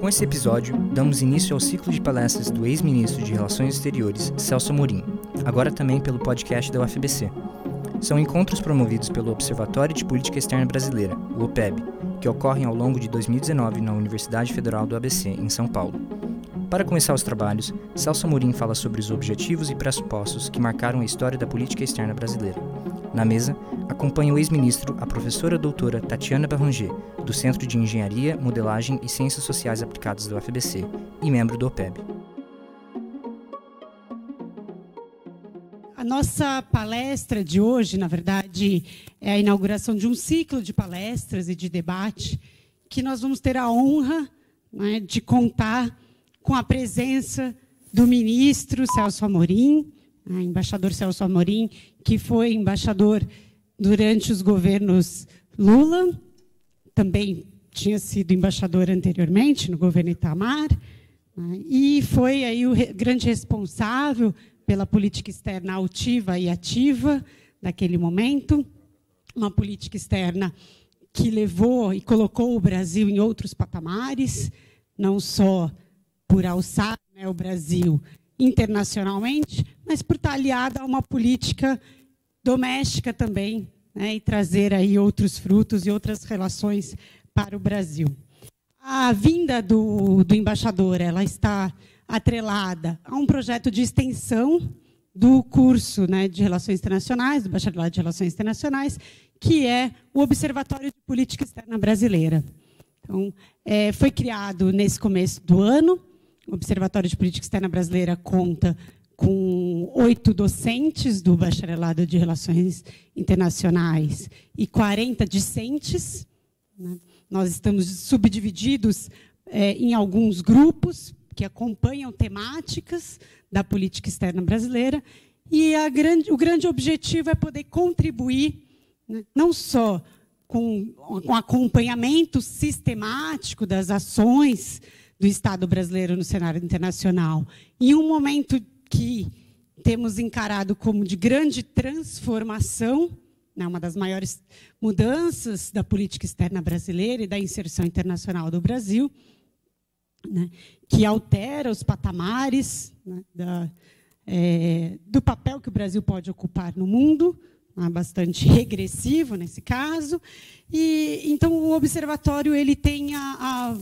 Com esse episódio, damos início ao ciclo de palestras do ex-ministro de Relações Exteriores, Celso Amorim, agora também pelo podcast da UFBC. São encontros promovidos pelo Observatório de Política Externa Brasileira, o OPEB, que ocorrem ao longo de 2019 na Universidade Federal do ABC, em São Paulo. Para começar os trabalhos, Celso Amorim fala sobre os objetivos e pressupostos que marcaram a história da política externa brasileira. Na mesa, acompanha o ex-ministro, a professora doutora Tatiana Barranger, do Centro de Engenharia, Modelagem e Ciências Sociais Aplicadas da UFBC e membro do OPEB. A nossa palestra de hoje, na verdade, é a inauguração de um ciclo de palestras e de debate que nós vamos ter a honra né, de contar com a presença do ministro Celso Amorim, né, embaixador Celso Amorim, que foi embaixador durante os governos Lula, também tinha sido embaixador anteriormente no governo Itamar, né, e foi aí o grande responsável pela política externa altiva e ativa daquele momento, uma política externa que levou e colocou o Brasil em outros patamares, não só por alçar né, o Brasil internacionalmente, mas por estar aliada a uma política doméstica também, né, e trazer aí outros frutos e outras relações para o Brasil. A vinda do, do embaixador ela está atrelada a um projeto de extensão do curso né, de Relações Internacionais, do Bacharelado de Relações Internacionais, que é o Observatório de Política Externa Brasileira. Então, é, foi criado nesse começo do ano, o Observatório de Política Externa Brasileira conta com oito docentes do Bacharelado de Relações Internacionais e 40 discentes. Né? Nós estamos subdivididos é, em alguns grupos que acompanham temáticas da política externa brasileira. E grande, o grande objetivo é poder contribuir, né, não só com, com acompanhamento sistemático das ações do Estado brasileiro no cenário internacional. Em um momento que temos encarado como de grande transformação, né, uma das maiores mudanças da política externa brasileira e da inserção internacional do Brasil, né, que altera os patamares né, da, é, do papel que o Brasil pode ocupar no mundo, né, bastante regressivo nesse caso. E então o observatório ele tem a, a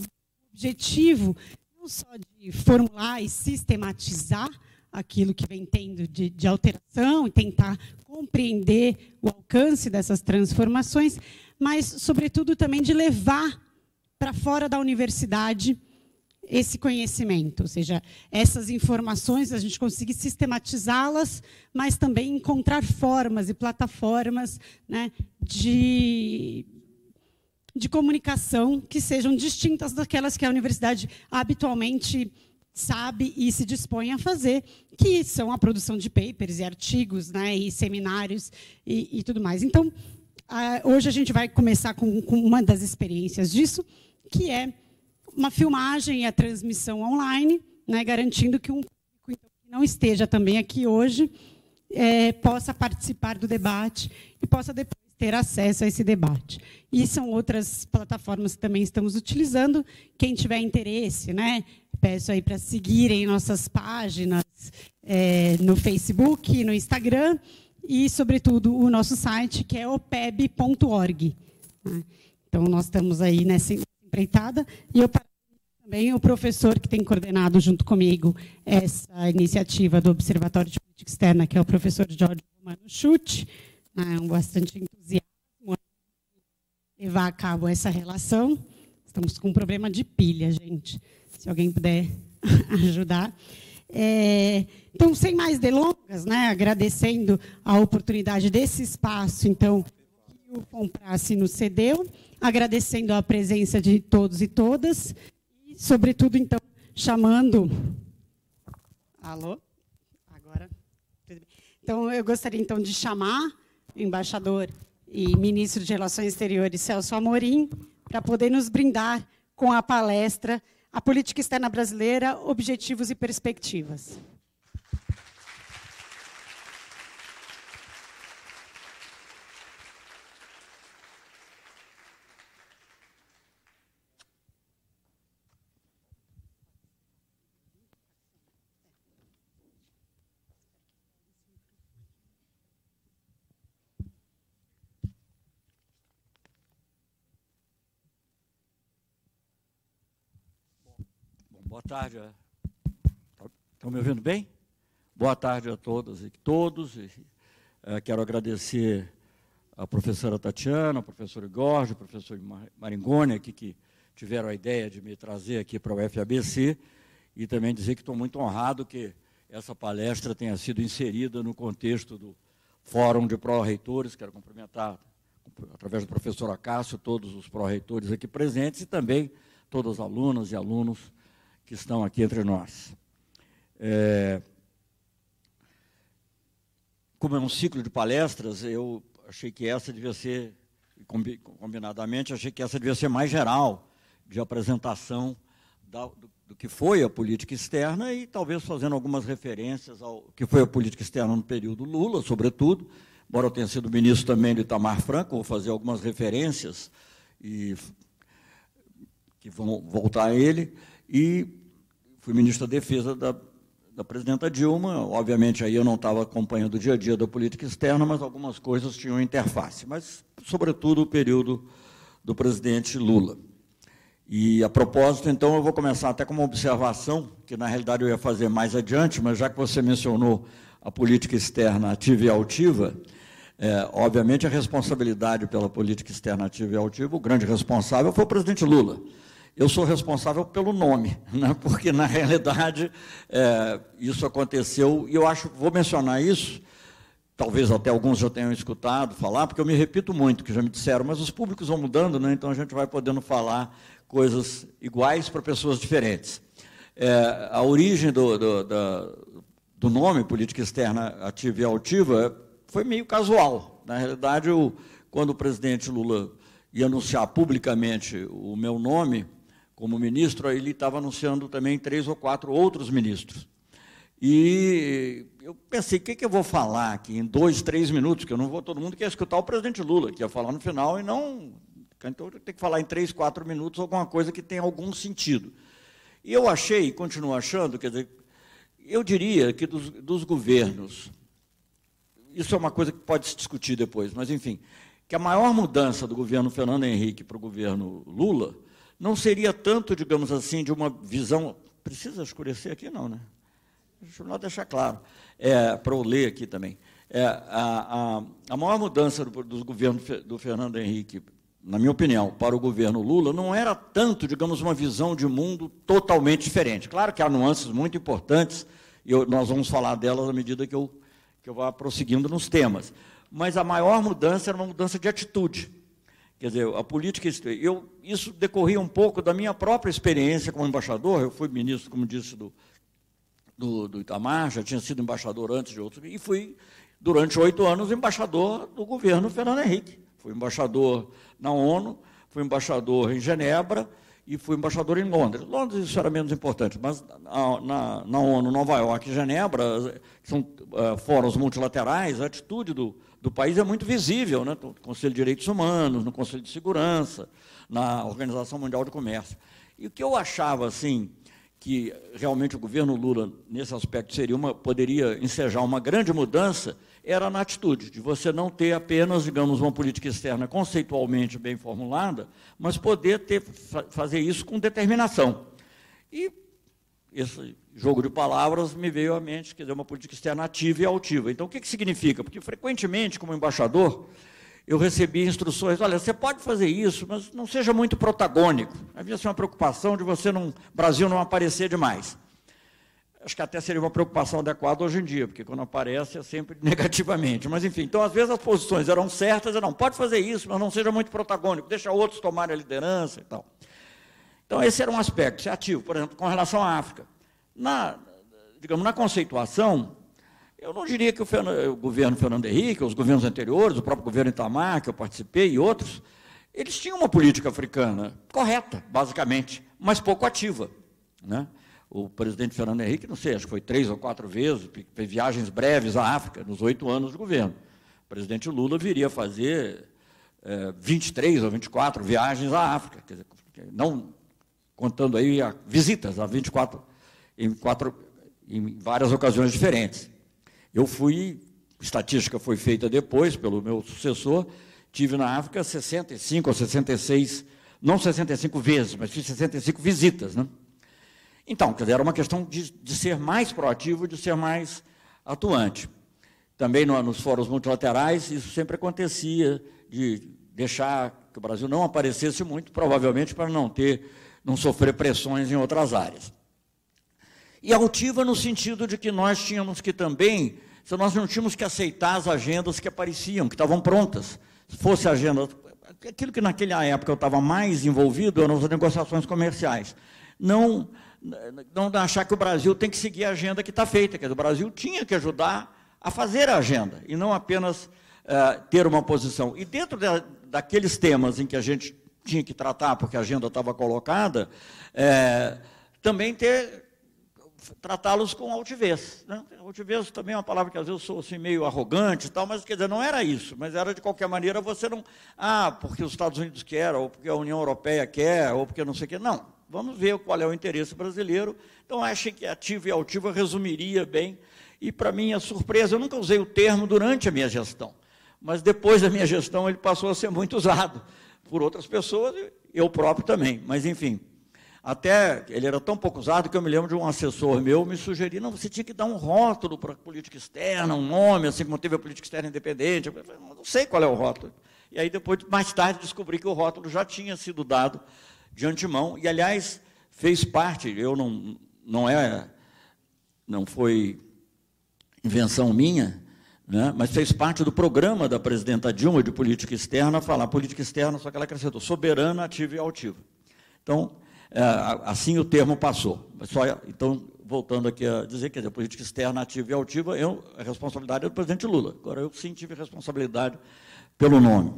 objetivo não só de formular e sistematizar aquilo que vem tendo de, de alteração e tentar compreender o alcance dessas transformações, mas, sobretudo, também de levar para fora da universidade esse conhecimento, ou seja, essas informações, a gente conseguir sistematizá-las, mas também encontrar formas e plataformas né, de, de comunicação que sejam distintas daquelas que a universidade habitualmente sabe e se dispõe a fazer, que são a produção de papers e artigos, né, e seminários e, e tudo mais. Então, hoje a gente vai começar com, com, uma das experiências disso, que é uma filmagem e a transmissão online, né, garantindo que um público que não esteja também aqui hoje é, possa participar do debate e possa depois ter acesso a esse debate. E são outras plataformas que também estamos utilizando. Quem tiver interesse, né, peço aí para seguirem nossas páginas é, no Facebook, no Instagram e, sobretudo, o nosso site, que é opeb.org. Né. Então, nós estamos aí nessa empreitada. E eu também o professor que tem coordenado junto comigo essa iniciativa do Observatório de Política Externa, que é o professor Jorge Romano Chute, né, um bastante entusiasmo levar a cabo essa relação. Estamos com um problema de pilha, gente. Se alguém puder ajudar. É, então, sem mais delongas, né, agradecendo a oportunidade desse espaço, então, que o Comprace nos cedeu, agradecendo a presença de todos e todas, e, sobretudo, então, chamando. Alô? Agora. Então, eu gostaria, então, de chamar embaixador e ministro de Relações Exteriores Celso Amorim, para poder nos brindar com a palestra A Política Externa Brasileira, Objetivos e Perspectivas. Boa tarde. Estão me ouvindo bem? Boa tarde a todas e todos. É, quero agradecer a professora Tatiana, ao professor Igor, ao professor Maringoni, aqui, que tiveram a ideia de me trazer aqui para o FABC, e também dizer que estou muito honrado que essa palestra tenha sido inserida no contexto do Fórum de Pró-Reitores. Quero cumprimentar, através do professor Acácio, todos os pró-reitores aqui presentes e também todas as alunas e alunos que estão aqui entre nós. É, como é um ciclo de palestras, eu achei que essa devia ser, combinadamente, achei que essa devia ser mais geral, de apresentação da, do, do, que foi a política externa e talvez fazendo algumas referências ao que foi a política externa no período Lula, sobretudo, embora eu tenha sido ministro também do Itamar Franco, vou fazer algumas referências e que vão voltar a ele, e fui ministro da Defesa da da presidenta Dilma. Obviamente, aí eu não estava acompanhando o dia a dia da política externa, mas algumas coisas tinham interface. Mas, sobretudo, o período do presidente Lula. E, a propósito, então, eu vou começar até com uma observação, que na realidade eu ia fazer mais adiante, mas já que você mencionou a política externa ativa e altiva, é, obviamente a responsabilidade pela política externa ativa e altiva, o grande responsável foi o presidente Lula eu sou responsável pelo nome, né? porque na realidade é, isso aconteceu, e eu acho, vou mencionar isso, talvez até alguns já tenham escutado falar, porque eu me repito muito, que já me disseram, mas os públicos vão mudando, né? então a gente vai podendo falar coisas iguais para pessoas diferentes. É, a origem do, do, do, do, nome, política externa ativa e altiva, foi meio casual. Na realidade, eu, quando o presidente Lula ia anunciar publicamente o meu nome, como ministro, ele estava anunciando também três ou quatro outros ministros. E eu pensei, o que, que eu vou falar aqui em dois, três minutos, que eu não vou, todo mundo quer escutar o presidente Lula, que ia falar no final, e não. Então eu tenho que falar em três, quatro minutos alguma coisa que tenha algum sentido. E eu achei, e continuo achando, quer dizer, eu diria que dos, dos governos, isso é uma coisa que pode se discutir depois, mas enfim, que a maior mudança do governo Fernando Henrique para o governo Lula não seria tanto, digamos assim, de uma visão. Precisa escurecer aqui, não, né? Deixa eu deixar claro, é, para eu ler aqui também. É, a, a, a, maior mudança do, dos governos do Fernando Henrique, na minha opinião, para o governo Lula, não era tanto, digamos, uma visão de mundo totalmente diferente. Claro que há nuances muito importantes, e eu, nós vamos falar delas à medida que eu, que eu vá prosseguindo nos temas. Mas a maior mudança era uma mudança de atitude. Quer dizer, a política, eu, isso decorria um pouco da minha própria experiência como embaixador, eu fui ministro, como disse, do, do, do Itamar, já tinha sido embaixador antes de outros, e fui, durante oito anos, embaixador do governo Fernando Henrique. Fui embaixador na ONU, fui embaixador em Genebra e fui embaixador em Londres. Londres isso era menos importante, mas na, na, na ONU, Nova York e Genebra, que são uh, fóruns multilaterais, a atitude do, do país é muito visível, né? no Conselho de Direitos Humanos, no Conselho de Segurança, na Organização Mundial de Comércio. E o que eu achava, assim, que realmente o governo Lula, nesse aspecto, seria uma, poderia ensejar uma grande mudança, era na atitude, de você não ter apenas, digamos, uma política externa conceitualmente bem formulada, mas poder ter, fazer isso com determinação. E esse jogo de palavras me veio à mente, quer dizer, uma política externa ativa e altiva. Então, o que, que significa? Porque, frequentemente, como embaixador, eu recebi instruções, olha, você pode fazer isso, mas não seja muito protagônico. Havia assim, uma preocupação de você, no Brasil, não aparecer demais. Acho que até seria uma preocupação adequada hoje em dia, porque quando aparece é sempre negativamente. Mas, enfim, então, às vezes as posições eram certas, não, pode fazer isso, mas não seja muito protagônico, deixa outros tomarem a liderança e tal. Então, esse era um aspecto, ser ativo, por exemplo, com relação à África. Na, digamos, na conceituação, eu não diria que o, o, governo Fernando Henrique, os governos anteriores, o próprio governo Itamar, que eu participei, e outros, eles tinham uma política africana correta, basicamente, mas pouco ativa. Né? O presidente Fernando Henrique, não sei, acho que foi três ou quatro vezes, fez viagens breves à África, nos oito anos de governo. O presidente Lula viria fazer é, 23 ou 24 viagens à África, dizer, não contando aí a, visitas a 24, em, quatro, em várias ocasiões diferentes. Eu fui, estatística foi feita depois pelo meu sucessor, tive na África 65 ou 66, não 65 vezes, mas fiz 65 visitas. Né? Então, quer dizer, era uma questão de, de ser mais proativo, de ser mais atuante. Também no, nos fóruns multilaterais, isso sempre acontecia, de deixar que o Brasil não aparecesse muito, provavelmente para não ter, não sofrer pressões em outras áreas. E altiva no sentido de que nós tínhamos que também, se nós não tínhamos que aceitar as agendas que apareciam, que estavam prontas. Se fosse agenda, aquilo que naquela época eu estava mais envolvido eram as negociações comerciais. Não, não achar que o Brasil tem que seguir a agenda que está feita, que o Brasil tinha que ajudar a fazer a agenda, e não apenas uh, ter uma posição. E dentro da, daqueles temas em que a gente tinha que tratar, porque a agenda estava colocada, é, também ter tratá-los com altivez. Né? Altivez também é uma palavra que às vezes eu sou assim, meio arrogante e tal, mas quer dizer, não era isso, mas era de qualquer maneira você não. Ah, porque os Estados Unidos querem, ou porque a União Europeia quer, ou porque não sei o quê. Não. Vamos ver qual é o interesse brasileiro. Então, acho que ativo e altivo resumiria bem. E, para minha surpresa, eu nunca usei o termo durante a minha gestão mas depois da minha gestão ele passou a ser muito usado por outras pessoas, eu próprio também. Mas, enfim, até ele era tão pouco usado que eu me lembro de um assessor meu me sugerir, não, você tinha que dar um rótulo para a política externa, um nome, assim como teve a política externa independente. Falei, não sei qual é o rótulo. E aí, depois, mais tarde, descobri que o rótulo já tinha sido dado de antemão, e, aliás, fez parte, eu não, não é, não foi invenção minha, né? mas fez parte do programa da presidenta Dilma de política externa, falar política externa, só que ela acrescentou soberana, ativa e altiva. Então, assim o termo passou. Só, então, voltando aqui a dizer, que a política externa ativa e altiva, eu, a responsabilidade é do presidente Lula. Agora, eu sim tive responsabilidade pelo nome.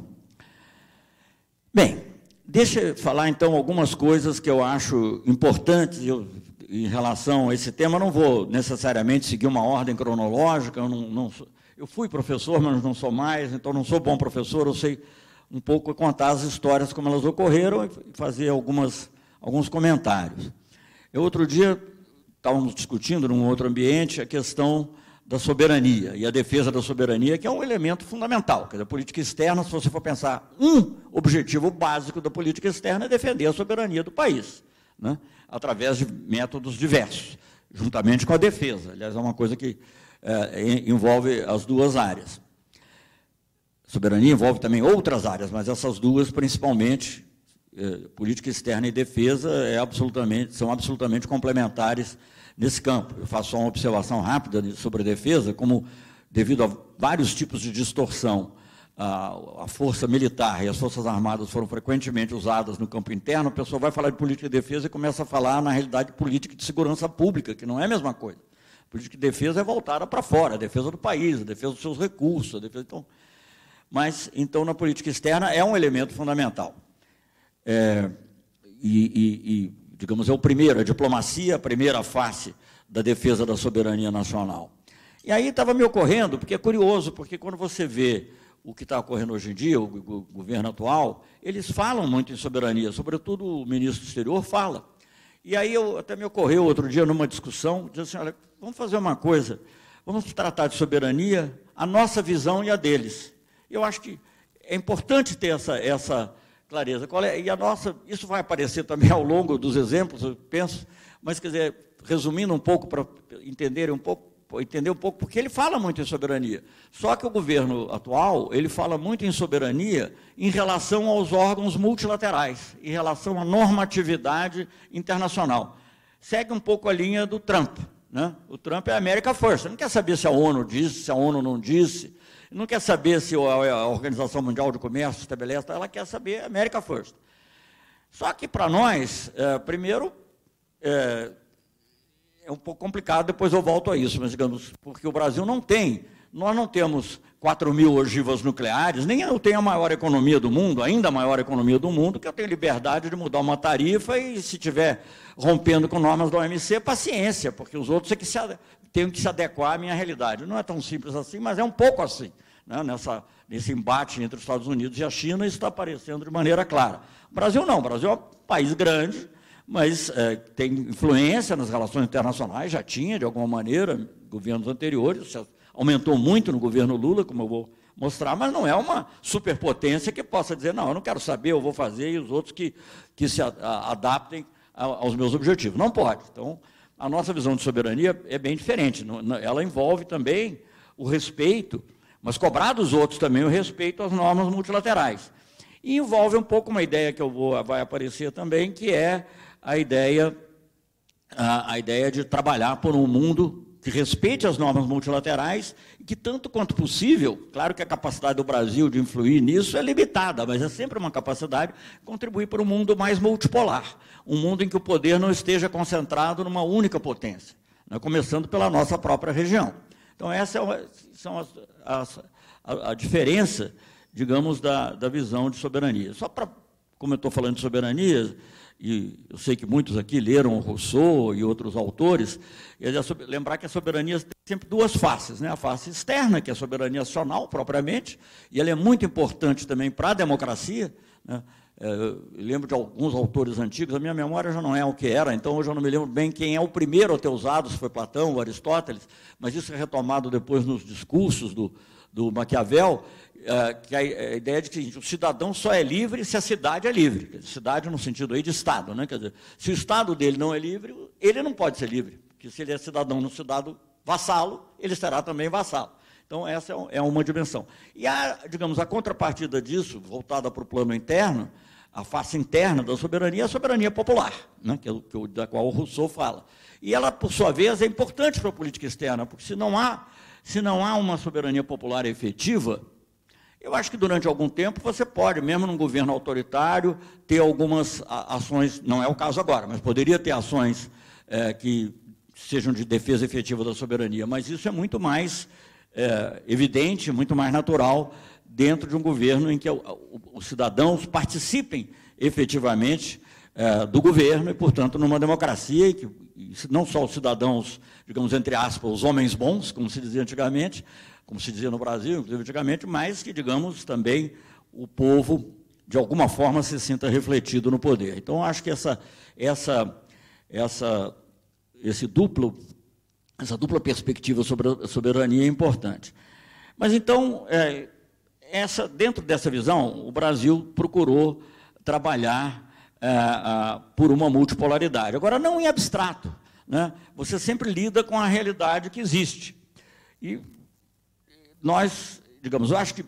Bem, deixa eu falar então algumas coisas que eu acho importantes eu, em relação a esse tema. Eu não vou necessariamente seguir uma ordem cronológica, eu não, não eu fui professor, mas não sou mais, então não sou bom professor, eu sei um pouco contar as histórias como elas ocorreram e fazer algumas, alguns comentários. Eu, outro dia, estávamos discutindo num outro ambiente a questão da soberania e a defesa da soberania, que é um elemento fundamental. Quer dizer, a política externa, se você for pensar, um objetivo básico da política externa é defender a soberania do país, né? através de métodos diversos, juntamente com a defesa. Aliás, é uma coisa que é, envolve as duas áreas. Soberania envolve também outras áreas, mas essas duas, principalmente, política externa e defesa, é absolutamente, são absolutamente complementares nesse campo. Eu faço só uma observação rápida sobre a defesa, como, devido a vários tipos de distorção, a, a, força militar e as forças armadas foram frequentemente usadas no campo interno, a pessoa vai falar de política de defesa e começa a falar, na realidade, de política de segurança pública, que não é a mesma coisa. Política de defesa é voltada para fora, a defesa do país, a defesa dos seus recursos. A defesa, então, mas, então, na política externa é um elemento fundamental. É, e, e, e, digamos, é o primeiro, a diplomacia, a primeira face da defesa da soberania nacional. E aí estava me ocorrendo, porque é curioso, porque quando você vê o que está ocorrendo hoje em dia, o, o governo atual, eles falam muito em soberania, sobretudo o ministro do exterior fala. E aí eu, até me ocorreu outro dia numa discussão, dizendo assim, olha, vamos fazer uma coisa, vamos tratar de soberania, a nossa visão e a deles. Eu acho que é importante ter essa, essa clareza. É, e a nossa, isso vai aparecer também ao longo dos exemplos, eu penso, mas quer dizer, resumindo um pouco para entender um pouco, entender um pouco, porque ele fala muito em soberania. Só que o governo atual, ele fala muito em soberania em relação aos órgãos multilaterais, em relação à normatividade internacional. Segue um pouco a linha do Trump. Né? O Trump é América First. Ele não quer saber se a ONU disse, se a ONU não disse. Não quer saber se a Organização Mundial de Comércio estabelece. Ela quer saber América First. Só que para nós, é, primeiro, é, é um pouco complicado, depois eu volto a isso, mas digamos, porque o Brasil não tem, nós não temos 4 mil ogivas nucleares, nem eu tenho a maior economia do mundo, ainda a maior economia do mundo, que eu tenho liberdade de mudar uma tarifa e se tiver rompendo com normas da OMC, paciência, porque os outros é que se, têm que se adequar à minha realidade. Não é tão simples assim, mas é um pouco assim. Né? Nessa, nesse embate entre os Estados Unidos e a China, isso está aparecendo de maneira clara. O Brasil não, o Brasil é um país grande, mas é, tem influência nas relações internacionais, já tinha, de alguma maneira, governos anteriores, aumentou muito no governo Lula, como eu vou mostrar, mas não é uma superpotência que possa dizer, não, eu não quero saber, eu vou fazer, e os outros que, que se adaptem aos meus objetivos. Não pode. Então, a nossa visão de soberania é bem diferente. Ela envolve também o respeito, mas cobrar dos outros também o respeito às normas multilaterais. E envolve um pouco uma ideia que eu vou, vai aparecer também, que é a ideia, a, a ideia de trabalhar por um mundo que respeite as normas multilaterais e que, tanto quanto possível, claro que a capacidade do Brasil de influir nisso é limitada, mas é sempre uma capacidade contribuir para um mundo mais multipolar, um mundo em que o poder não esteja concentrado numa única potência, né, começando pela nossa própria região. Então, essa é uma, são as, as, a, a, diferença, digamos, da, da visão de soberania. Só para, como eu estou falando de soberania, e eu sei que muitos aqui leram Rousseau e outros autores, lembrar que a soberania tem sempre duas faces, né? a face externa, que é a soberania nacional, propriamente, e ela é muito importante também para a democracia. Né? É, eu lembro de alguns autores antigos, a minha memória já não é o que era, então hoje eu não me lembro bem quem é o primeiro a ter usado, se foi Platão ou Aristóteles, mas isso é retomado depois nos discursos do, do Maquiavel, é, que a, ideia de que o cidadão só é livre se a cidade é livre. Cidade no sentido aí de Estado. Né? Quer dizer, se o Estado dele não é livre, ele não pode ser livre. Porque se ele é cidadão no cidadão vassalo, ele será também vassalo. Então, essa é, é uma dimensão. E, a, digamos, a contrapartida disso, voltada para o plano interno, a face interna da soberania é a soberania popular, né? que, é, que, da qual o Rousseau fala. E ela, por sua vez, é importante para a política externa, porque se não há, se não há uma soberania popular efetiva, eu acho que durante algum tempo você pode, mesmo num governo autoritário, ter algumas ações, não é o caso agora, mas poderia ter ações é, que sejam de defesa efetiva da soberania, mas isso é muito mais é, evidente, muito mais natural dentro de um governo em que os cidadãos participem efetivamente é, do governo e, portanto, numa democracia, que não só os cidadãos, digamos, entre aspas, os homens bons, como se dizia antigamente, como se dizia no Brasil, inclusive antigamente, mas que, digamos, também o povo, de alguma forma, se sinta refletido no poder. Então, acho que essa, essa, essa, esse duplo, essa dupla perspectiva sobre a soberania é importante. Mas, então, é, essa, dentro dessa visão, o Brasil procurou trabalhar é, por uma multipolaridade. Agora, não em abstrato. Né? Você sempre lida com a realidade que existe. E nós, digamos, eu acho que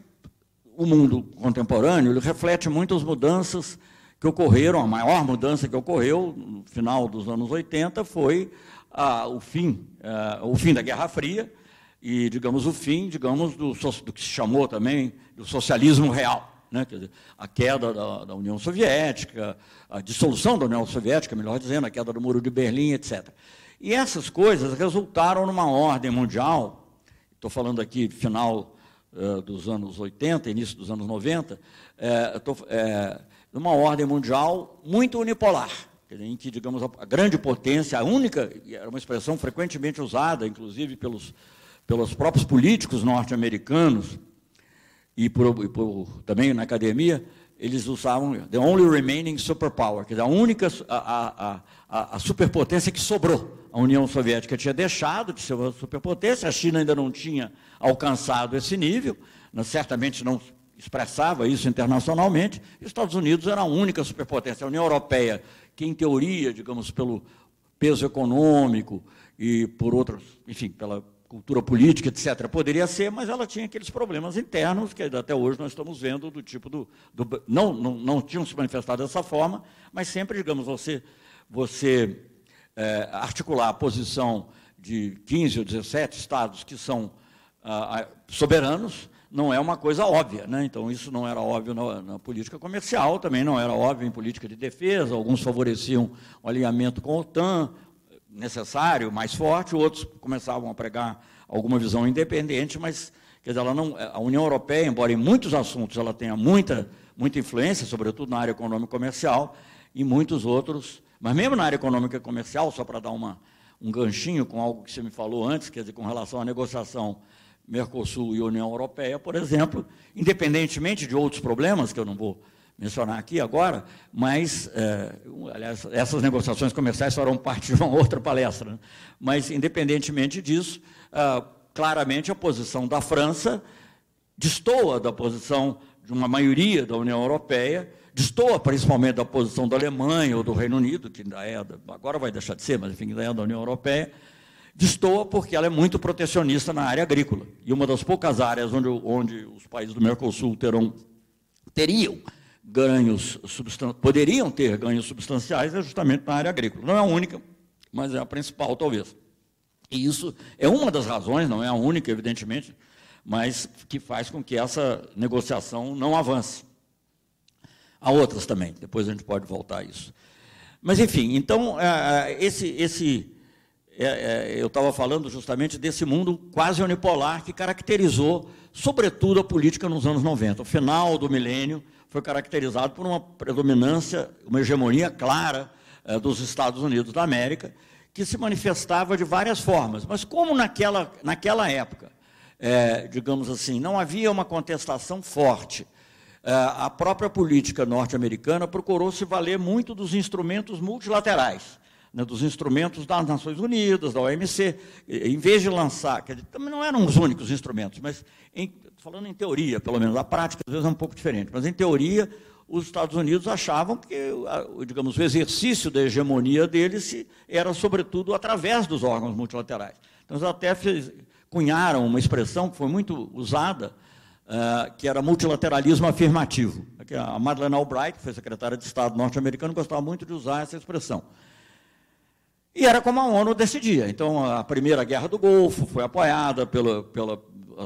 o mundo contemporâneo reflete muitas mudanças que ocorreram, a maior mudança que ocorreu no final dos anos 80 foi ah, o fim, ah, o fim da Guerra Fria e, digamos, o fim, digamos, do, do que se chamou também do socialismo real. Né? Dizer, a queda da, da, União Soviética, a dissolução da União Soviética, melhor dizendo, a queda do Muro de Berlim, etc. E essas coisas resultaram numa ordem mundial estou falando aqui final uh, dos anos 80, início dos anos 90, é, tô, é, numa ordem mundial muito unipolar, em que, digamos, a grande potência, a única, era uma expressão frequentemente usada, inclusive pelos, pelos próprios políticos norte-americanos e, por, e por, também na academia, eles usavam the only remaining superpower, quer dizer, a única, a, a, a, superpotência que sobrou a União Soviética tinha deixado de ser uma superpotência, a China ainda não tinha alcançado esse nível, né, certamente não expressava isso internacionalmente, e os Estados Unidos era a única superpotência. A União Europeia, que em teoria, digamos, pelo peso econômico e por outros, enfim, pela cultura política, etc., poderia ser, mas ela tinha aqueles problemas internos que até hoje nós estamos vendo do tipo do. do não, não, não tinham se manifestado dessa forma, mas sempre, digamos, você, você é, articular a posição de 15 ou 17 estados que são ah, soberanos não é uma coisa óbvia. Né? Então, isso não era óbvio na, na, política comercial, também não era óbvio em política de defesa. Alguns favoreciam o alinhamento com a OTAN, necessário, mais forte, outros começavam a pregar alguma visão independente, mas quer dizer, ela não, a União Europeia, embora em muitos assuntos ela tenha muita, muita influência, sobretudo na área econômica e comercial, em muitos outros mas mesmo na área econômica e comercial, só para dar uma, um ganchinho com algo que você me falou antes, quer dizer, com relação à negociação Mercosul e União Europeia, por exemplo, independentemente de outros problemas que eu não vou mencionar aqui agora, mas, é, aliás, essas negociações comerciais farão parte de uma outra palestra, né? mas, independentemente disso, ah, claramente a posição da França destoa da posição de uma maioria da União Europeia, destoa principalmente da posição da Alemanha ou do Reino Unido, que ainda é, agora vai deixar de ser, mas enfim, ainda é da União Europeia, destoa porque ela é muito protecionista na área agrícola. E uma das poucas áreas onde, onde os países do Mercosul terão, teriam ganhos poderiam ter ganhos substanciais é justamente na área agrícola. Não é a única, mas é a principal, talvez. E isso é uma das razões, não é a única, evidentemente, mas que faz com que essa negociação não avance. Há outras também, depois a gente pode voltar a isso. Mas, enfim, então, é, é, esse, esse, é, eu estava falando justamente desse mundo quase unipolar que caracterizou, sobretudo, a política nos anos 90. O final do milênio foi caracterizado por uma predominância, uma hegemonia clara dos Estados Unidos da América, que se manifestava de várias formas. Mas como naquela, naquela época, é, digamos assim, não havia uma contestação forte, é, a própria política norte-americana procurou se valer muito dos instrumentos multilaterais, né, dos instrumentos das Nações Unidas, da OMC, em vez de lançar, dizer, também não eram os únicos instrumentos, mas em, falando em teoria, pelo menos, a prática às vezes é um pouco diferente, mas em teoria os Estados Unidos achavam que, digamos, o exercício da hegemonia deles era, sobretudo, através dos órgãos multilaterais. Então, eles até cunharam uma expressão que foi muito usada, uh, que era multilateralismo afirmativo. A Madeleine Albright, que foi secretária de Estado norte-americana, gostava muito de usar essa expressão. E era como a ONU decidia. Então, a primeira guerra do Golfo foi apoiada pela, pela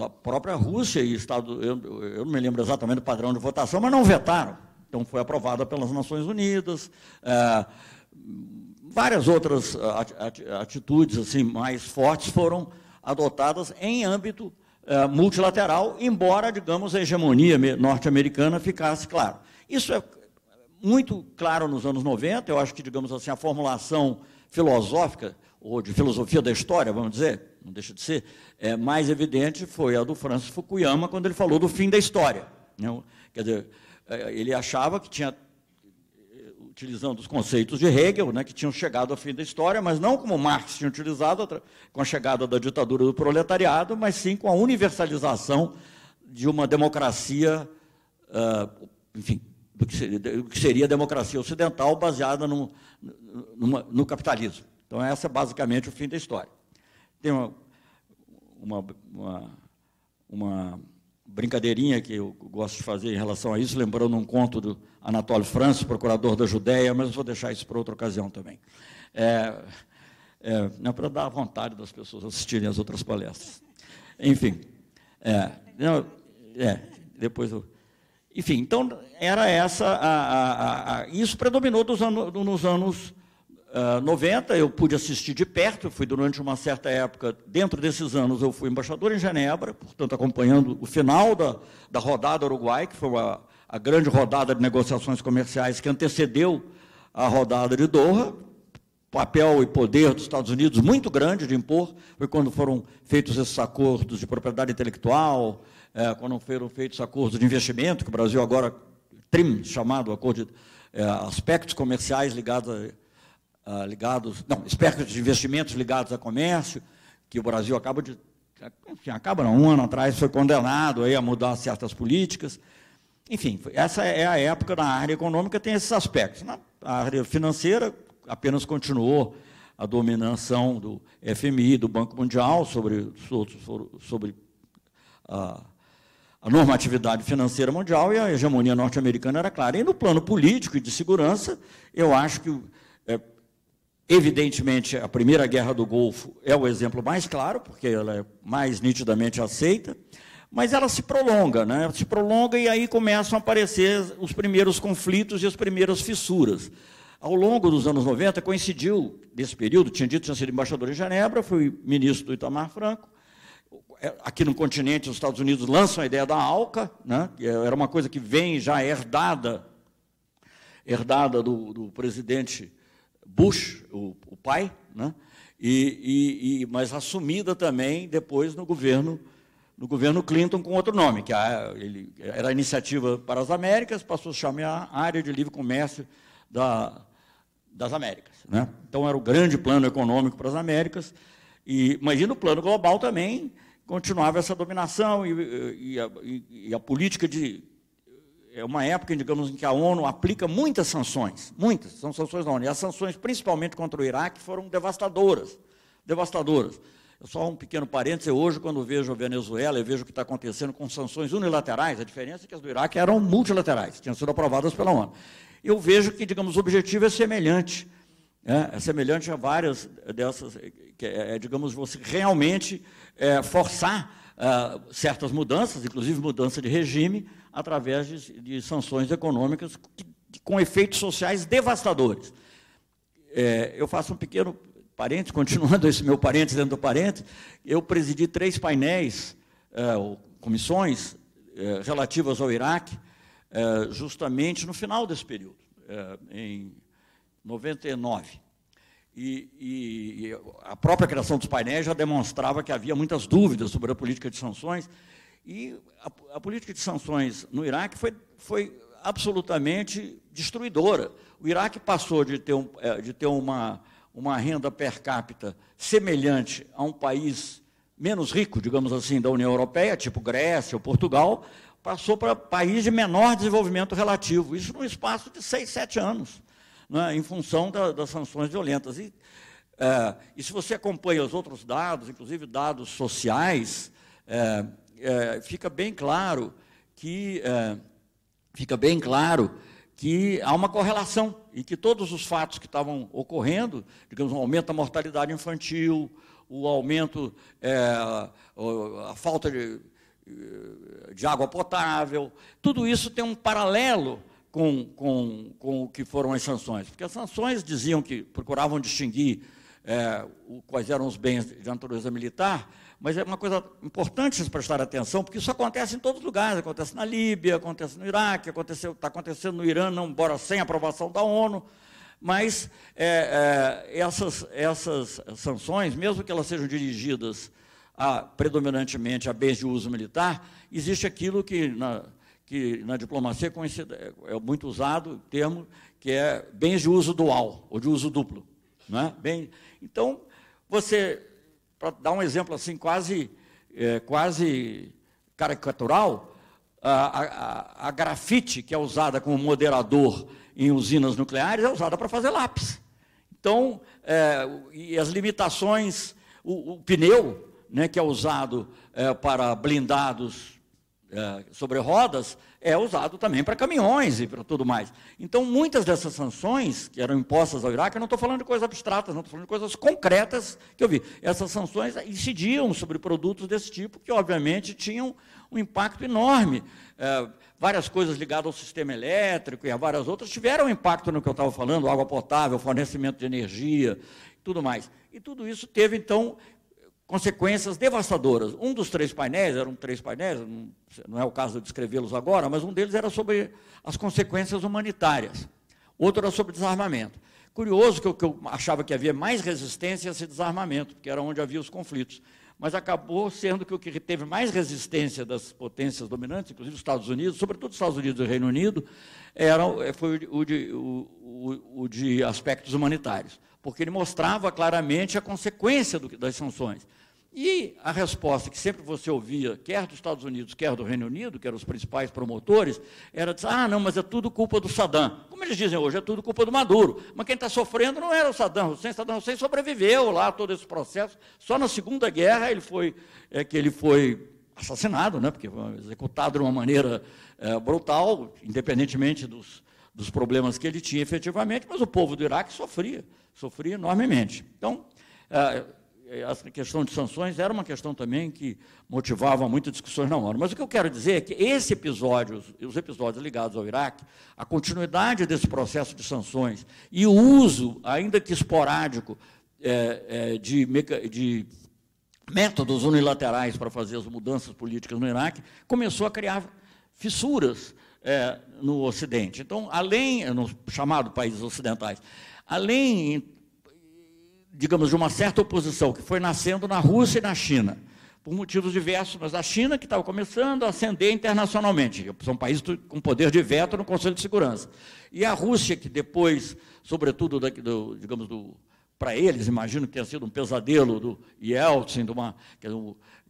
própria Rússia e Estado. Eu, eu não me lembro exatamente do padrão de votação, mas não vetaram. Então, foi aprovada pelas Nações Unidas. É, várias outras atitudes assim mais fortes foram adotadas em âmbito é, multilateral, embora, digamos, a hegemonia norte-americana ficasse claro. Isso é muito claro nos anos 90, eu acho que, digamos assim, a formulação filosófica, ou de filosofia da história, vamos dizer, não deixa de ser, é, mais evidente foi a do Francis Fukuyama, quando ele falou do fim da história. Né? Quer dizer, é, ele achava que tinha, utilizando os conceitos de Hegel, né, que tinham chegado ao fim da história, mas não como Marx tinha utilizado com a chegada da ditadura do proletariado, mas sim com a universalização de uma democracia, uh, enfim, do que, seria, do que, seria, a democracia ocidental baseada no, numa, no capitalismo. Então, essa é basicamente o fim da história. Tem uma, uma, uma, uma brincadeirinha que eu gosto de fazer em relação a isso, lembrando um conto do Anatole France, procurador da Judéia, mas vou deixar isso para outra ocasião também. É, é, não é para dar vontade das pessoas assistirem às outras palestras. Enfim, é, não, é, depois eu, enfim, então era essa, a, a, a, isso predominou anos, nos anos 90, ah, eu pude assistir de perto, fui durante uma certa época, dentro desses anos, eu fui embaixador em Genebra, portanto, acompanhando o final da, da rodada Uruguai, que foi a, a grande rodada de negociações comerciais que antecedeu a rodada de Doha, papel e poder dos Estados Unidos muito grande de impor, foi quando foram feitos esses acordos de propriedade intelectual, é, quando foram feitos acordos de investimento, que o Brasil agora, TRIM, chamado Acordo de é, Aspectos Comerciais ligados a ah, ligados, não, aspectos de investimentos ligados a comércio, que o Brasil acaba de, enfim, acaba não, um ano atrás foi condenado aí a mudar certas políticas. Enfim, essa é a época na área econômica, tem esses aspectos. Na área financeira, apenas continuou a dominação do FMI, do Banco Mundial, sobre, sobre a, a normatividade financeira mundial e a hegemonia norte-americana era clara. E no plano político e de segurança, eu acho que Evidentemente, a Primeira Guerra do Golfo é o exemplo mais claro, porque ela é mais nitidamente aceita, mas ela se prolonga, né? se prolonga e aí começam a aparecer os primeiros conflitos e as primeiras fissuras. Ao longo dos anos 90, coincidiu, nesse período, tinha dito que tinha sido embaixador em Genebra, fui ministro do Itamar Franco, aqui no continente, os Estados Unidos lançam a ideia da ALCA, né? era uma coisa que vem já herdada, herdada do, do presidente Bush, o, o pai, né? E, e, e, mas assumida também depois no governo no governo Clinton com outro nome, que a, ele, era a Iniciativa para as Américas, passou a chamar a Área de Livre Comércio da, das Américas. Né? Então, era o grande plano econômico para as Américas, e, mas e no plano global também continuava essa dominação e, e, a, e a, política de é uma época, digamos, em que a ONU aplica muitas sanções, muitas, são sanções da ONU. E as sanções, principalmente contra o Iraque, foram devastadoras, devastadoras. Só um pequeno parêntese, hoje, quando vejo a Venezuela e vejo o que está acontecendo com sanções unilaterais, a diferença é que as do Iraque eram multilaterais, tinham sido aprovadas pela ONU. Eu vejo que, digamos, o objetivo é semelhante, é, é semelhante a várias dessas, que é, é digamos, você realmente é, forçar ah, certas mudanças, inclusive mudança de regime, através de, de sanções econômicas que, com efeitos sociais devastadores. É, eu faço um pequeno parênteses, continuando esse meu parênteses dentro do parênteses, eu presidi três painéis, é, comissões é, relativas ao Iraque, é, justamente no final desse período, é, em 99. E, e, e, a própria criação dos painéis já demonstrava que havia muitas dúvidas sobre a política de sanções, e a, a política de sanções no Iraque foi, foi absolutamente destruidora. O Iraque passou de ter, um, é, de ter uma uma renda per capita semelhante a um país menos rico, digamos assim, da União Europeia, tipo Grécia ou Portugal, passou para país de menor desenvolvimento relativo. Isso num espaço de seis, sete anos, né, em função da, das sanções violentas. E, é, e, se você acompanha os outros dados, inclusive dados sociais, é, é, fica bem claro que é, fica bem claro que há uma correlação e que todos os fatos que estavam ocorrendo, digamos, o um aumento da mortalidade infantil, o aumento, é, a falta de, de, água potável, tudo isso tem um paralelo com, com, com o que foram as sanções. Porque as sanções diziam que procuravam distinguir é, quais eram os bens de natureza militar, mas é uma coisa importante vocês prestar atenção, porque isso acontece em todos os lugares, acontece na Líbia, acontece no Iraque, está acontecendo no Irã, não, embora sem aprovação da ONU, mas é, é, essas, essas sanções, mesmo que elas sejam dirigidas a, predominantemente a bens de uso militar, existe aquilo que na, que na diplomacia é, é muito usado, o termo, que é bens de uso dual, ou de uso duplo. Não é? Bem, então, você para dar um exemplo assim quase, é, quase caricatural, a, a, a, grafite que é usada como moderador em usinas nucleares é usada para fazer lápis. Então, é, e as limitações, o, o pneu, né, que é usado é, para blindados sobre rodas, é usado também para caminhões e para tudo mais. Então, muitas dessas sanções que eram impostas ao Iraque, eu não estou falando de coisas abstratas, não estou falando de coisas concretas que eu vi. Essas sanções incidiam sobre produtos desse tipo, que obviamente tinham um impacto enorme. É, várias coisas ligadas ao sistema elétrico e a várias outras tiveram impacto no que eu estava falando, água potável, fornecimento de energia, tudo mais. E tudo isso teve, então, consequências devastadoras. Um dos três painéis, eram três painéis, não é o caso de descrevê-los agora, mas um deles era sobre as consequências humanitárias. Outro era sobre desarmamento. Curioso que eu, que eu achava que havia mais resistência a esse desarmamento, porque era onde havia os conflitos. Mas acabou sendo que o que teve mais resistência das potências dominantes, inclusive os Estados Unidos, sobretudo os Estados Unidos e o Reino Unido, era, foi o de, o, o, o de aspectos humanitários porque ele mostrava claramente a consequência do, das sanções. E a resposta que sempre você ouvia, quer dos Estados Unidos, quer do Reino Unido, que eram os principais promotores, era dizer, ah, não, mas é tudo culpa do Saddam. Como eles dizem hoje, é tudo culpa do Maduro. Mas quem está sofrendo não era o Saddam Hussein, Saddam Hussein sobreviveu lá todo esse processo. Só na Segunda Guerra ele foi, é, que ele foi assassinado, né, porque foi executado de uma maneira é, brutal, independentemente dos, dos problemas que ele tinha efetivamente, mas o povo do Iraque sofria sofria enormemente. Então, essa questão de sanções era uma questão também que motivava muitas discussões na ONU. Mas o que eu quero dizer é que esse episódio, os episódios ligados ao Iraque, a continuidade desse processo de sanções e o uso, ainda que esporádico, é, é, de, de métodos unilaterais para fazer as mudanças políticas no Iraque, começou a criar fissuras é, no Ocidente. Então, além, no chamado países ocidentais, além, digamos, de uma certa oposição que foi nascendo na Rússia e na China, por motivos diversos, mas a China que estava começando a ascender internacionalmente, são países com poder de veto no Conselho de Segurança, e a Rússia que depois, sobretudo, do, digamos, do, para eles, imagino que tenha sido um pesadelo do Yeltsin, uma, que,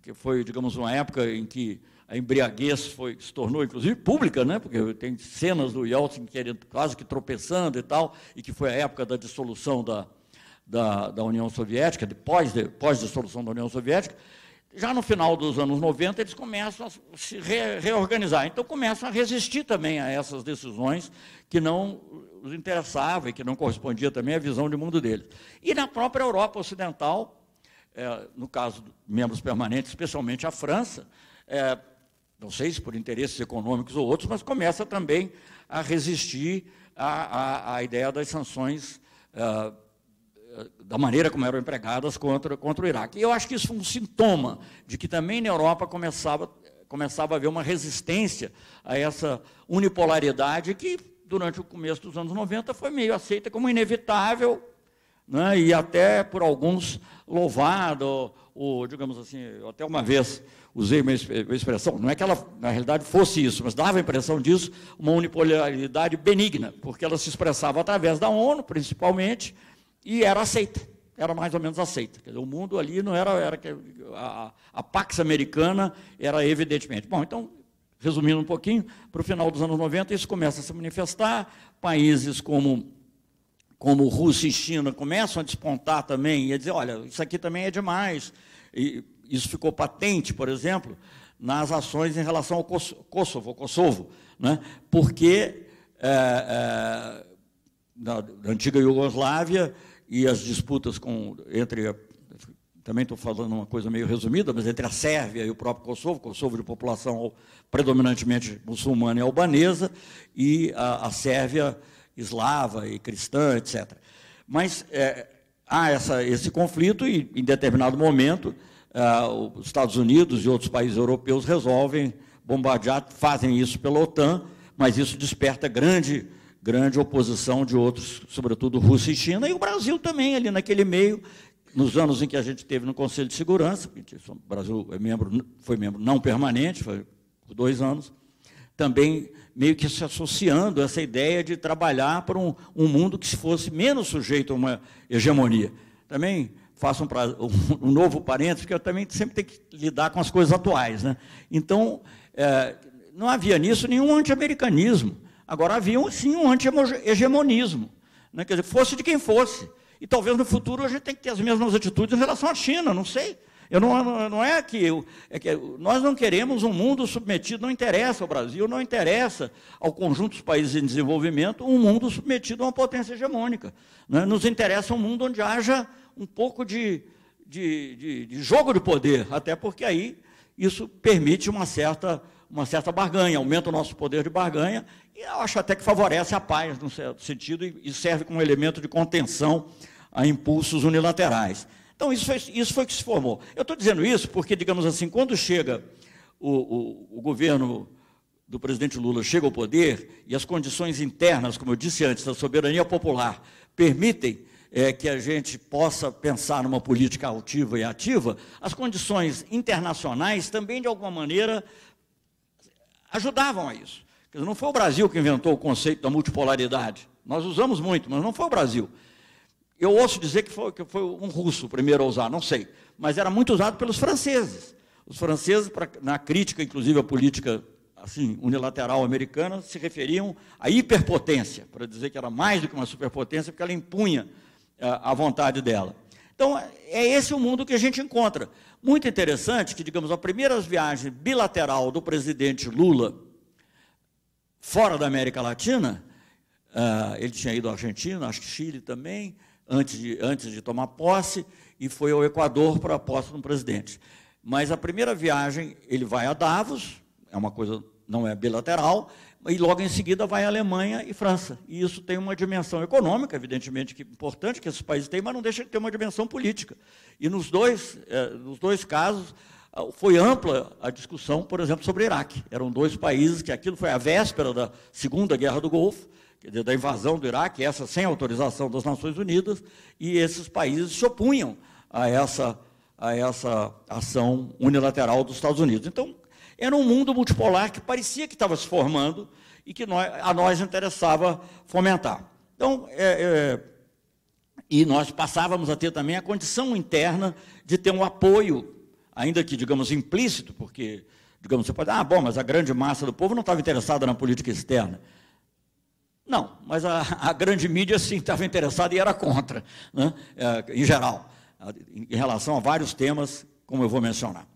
que foi, digamos, uma época em que a embriaguez foi, se tornou, inclusive, pública, né? porque tem cenas do Yeltsin querendo, quase que tropeçando e tal, e que foi a época da dissolução da, da, da União Soviética, depois, de, pós-dissolução da União Soviética, já no final dos anos 90, eles começam a se re, reorganizar. Então, começam a resistir também a essas decisões que não os interessavam e que não correspondia também à visão de mundo deles. E na própria Europa Ocidental, é, no caso membros permanentes, especialmente a França, é, não sei se por interesses econômicos ou outros, mas começa também a resistir à, à, à ideia das sanções uh, da maneira como eram empregadas contra, contra o Iraque. E eu acho que isso foi um sintoma de que também na Europa começava, começava a haver uma resistência a essa unipolaridade que, durante o começo dos anos 90, foi meio aceita como inevitável né, e até por alguns louvado, ou, digamos assim, até uma vez usei uma expressão, não é que ela, na realidade, fosse isso, mas dava a impressão disso, uma unipolaridade benigna, porque ela se expressava através da ONU, principalmente, e era aceita, era mais ou menos aceita. Dizer, o mundo ali não era, era a, a Pax Americana era evidentemente. Bom, então, resumindo um pouquinho, para o final dos anos 90, isso começa a se manifestar, países como como Rússia e China começam a despontar também e a dizer, olha, isso aqui também é demais. E isso ficou patente, por exemplo, nas ações em relação ao Kosovo, Kosovo né? porque é, é, na, antiga Iugoslávia e as disputas com, entre, também estou falando uma coisa meio resumida, mas entre a Sérvia e o próprio Kosovo, Kosovo de população predominantemente muçulmana e albanesa, e a, a Sérvia eslava e cristã, etc. Mas é, há essa, esse conflito e, em determinado momento, uh, os Estados Unidos e outros países europeus resolvem bombardear, fazem isso pela OTAN, mas isso desperta grande, grande oposição de outros, sobretudo Rússia e China, e o Brasil também, ali naquele meio, nos anos em que a gente teve no Conselho de Segurança, o Brasil é membro, foi membro não permanente, foi por dois anos, também meio que se associando a essa ideia de trabalhar para um, um mundo que fosse menos sujeito a uma hegemonia. Também faço um, um, um novo parênteses, porque eu também sempre tenho que lidar com as coisas atuais. Né? Então, é, não havia nisso nenhum anti-americanismo. Agora havia, sim, um anti-hegemonismo. Né? Quer dizer, fosse de quem fosse. E talvez no futuro a gente tenha que ter as mesmas atitudes em relação à China, não sei. Eu não, não é que, é que nós não queremos um mundo submetido, não interessa ao Brasil, não interessa ao conjunto dos países em desenvolvimento um mundo submetido a uma potência hegemônica. Né? Nos interessa um mundo onde haja um pouco de, de, de, de jogo de poder, até porque aí isso permite uma certa, uma certa barganha, aumenta o nosso poder de barganha, e eu acho até que favorece a paz, num certo sentido, e serve como elemento de contenção a impulsos unilaterais. Então, isso foi, isso foi que se formou. Eu estou dizendo isso porque, digamos assim, quando chega o, o, o governo do presidente Lula chega ao poder e as condições internas, como eu disse antes, da soberania popular, permitem é, que a gente possa pensar numa política altiva e ativa, as condições internacionais também, de alguma maneira, ajudavam a isso. Dizer, não foi o Brasil que inventou o conceito da multipolaridade. Nós usamos muito, mas não foi o Brasil. Eu ouço dizer que foi, que foi um russo o primeiro a usar, não sei, mas era muito usado pelos franceses. Os franceses, pra, na crítica, inclusive, à política assim, unilateral americana, se referiam à hiperpotência, para dizer que era mais do que uma superpotência, porque ela impunha a, a vontade dela. Então, é esse o mundo que a gente encontra. Muito interessante que, digamos, a primeira viagem bilateral do presidente Lula fora da América Latina, uh, ele tinha ido à Argentina, acho que Chile também, antes de, antes de tomar posse, e foi ao Equador para a posse do presidente. Mas a primeira viagem, ele vai a Davos, é uma coisa, não é bilateral, e logo em seguida vai Alemanha e França. E isso tem uma dimensão econômica, evidentemente, que importante que esses países têm, mas não deixa de ter uma dimensão política. E nos dois, eh, nos dois casos, ah, foi ampla a discussão, por exemplo, sobre o Iraque. Eram dois países que aquilo foi a véspera da Segunda Guerra do Golfo, dizer, da invasão do Iraque, essa sem autorização das Nações Unidas, e esses países se opunham a essa, a essa ação unilateral dos Estados Unidos. Então, era um mundo multipolar que parecia que estava se formando e que nós, a nós interessava fomentar. Então, é, é, e nós passávamos a ter também a condição interna de ter um apoio, ainda que, digamos, implícito, porque digamos, você pode ah, bom, mas a grande massa do povo não estava interessada na política externa. Não, mas a, a grande mídia sim estava interessada e era contra, né? é, em geral, em relação a vários temas, como eu vou mencionar.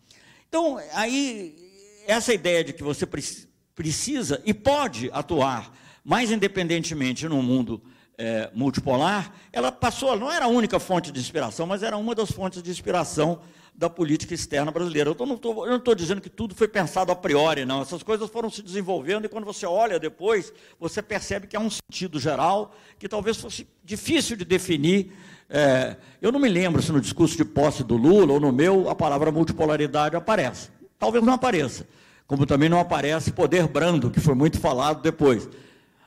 Então, aí, essa ideia de que você precisa e pode atuar mais independentemente no mundo é, multipolar, ela passou, não era a única fonte de inspiração, mas era uma das fontes de inspiração da política externa brasileira. Eu, não estou dizendo que tudo foi pensado a priori, não. Essas coisas foram se desenvolvendo e quando você olha depois, você percebe que há um sentido geral que talvez fosse difícil de definir. É, eu não me lembro se no discurso de posse do Lula ou no meu a palavra multipolaridade aparece. Talvez não apareça. Como também não aparece poder brando, que foi muito falado depois.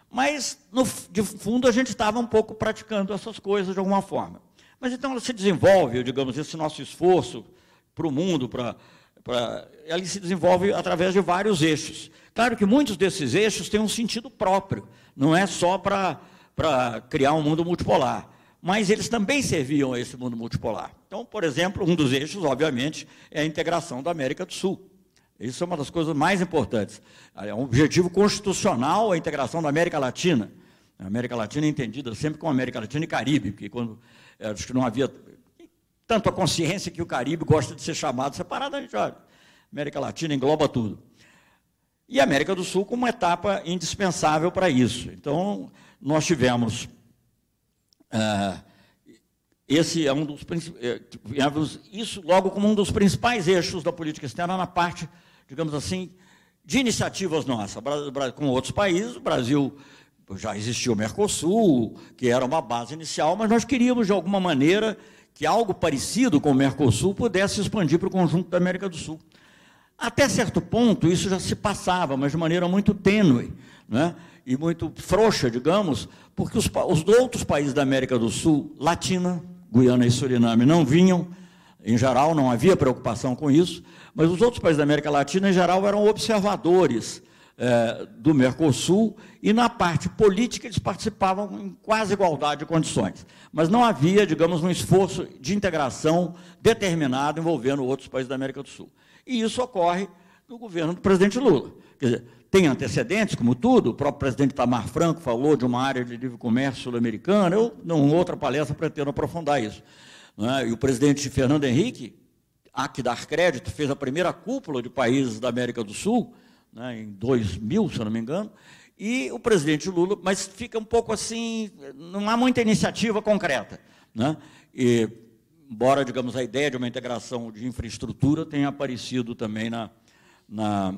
Mas, no, de fundo, a gente estava um pouco praticando essas coisas de alguma forma. Mas então ela se desenvolve, digamos, esse nosso esforço para o mundo, para, ele se desenvolve através de vários eixos. Claro que muitos desses eixos têm um sentido próprio, não é só para criar um mundo multipolar, mas eles também serviam a esse mundo multipolar. Então, por exemplo, um dos eixos, obviamente, é a integração da América do Sul. Isso é uma das coisas mais importantes. É um objetivo constitucional a integração da América Latina. A América Latina é entendida sempre como América Latina e Caribe, porque quando é, acho que não havia tanto a consciência que o Caribe gosta de ser chamado separado, a gente olha, América Latina engloba tudo. E a América do Sul como uma etapa indispensável para isso. Então, nós tivemos. Uh, esse é um dos é, tivemos isso logo como um dos principais eixos da política externa na parte, digamos assim, de iniciativas nossas. Com outros países, o Brasil já existia o Mercosul, que era uma base inicial, mas nós queríamos, de alguma maneira, que algo parecido com o Mercosul pudesse expandir para o conjunto da América do Sul. Até certo ponto, isso já se passava, mas de maneira muito tênue né? e muito frouxa, digamos, porque os, os outros países da América do Sul, Latina, Guiana e Suriname, não vinham, em geral, não havia preocupação com isso, mas os outros países da América Latina, em geral, eram observadores é, do Mercosul, e na parte política eles participavam em quase igualdade de condições. Mas não havia, digamos, um esforço de integração determinado envolvendo outros países da América do Sul. E isso ocorre no governo do presidente Lula. Quer dizer, tem antecedentes, como tudo, o próprio presidente Tamar Franco falou de uma área de livre comércio sul-americana, eu, em outra palestra, pretendo aprofundar isso. É? E o presidente Fernando Henrique, há que dar crédito, fez a primeira cúpula de países da América do Sul, né, em 2000, se não me engano, e o presidente Lula, mas fica um pouco assim, não há muita iniciativa concreta. Né? E, embora, digamos, a ideia de uma integração de infraestrutura tenha aparecido também na, na,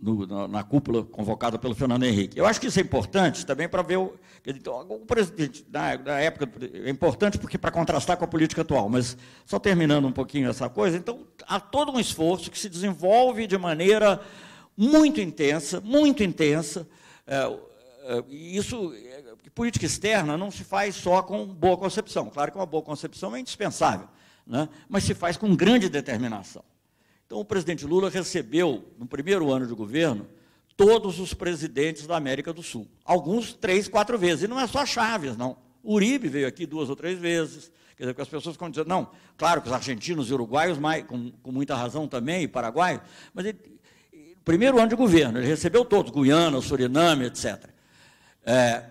no, na, na, cúpula convocada pelo Fernando Henrique. Eu acho que isso é importante também para ver o, então, o presidente, na, época, é importante porque para contrastar com a política atual, mas só terminando um pouquinho essa coisa, então há todo um esforço que se desenvolve de maneira muito intensa, muito intensa. É, é, isso, é, política externa não se faz só com boa concepção. Claro que uma boa concepção é indispensável, né? mas se faz com grande determinação. Então, o presidente Lula recebeu, no primeiro ano de governo, todos os presidentes da América do Sul. Alguns três, quatro vezes. E não é só Chaves, não. Uribe veio aqui duas ou três vezes. Quer dizer, que as pessoas ficam dizendo, não, claro que os argentinos e uruguaios, com, com muita razão também, e paraguaios, mas ele, primeiro ano de governo, ele recebeu todos, Guiana, Suriname, etc. É,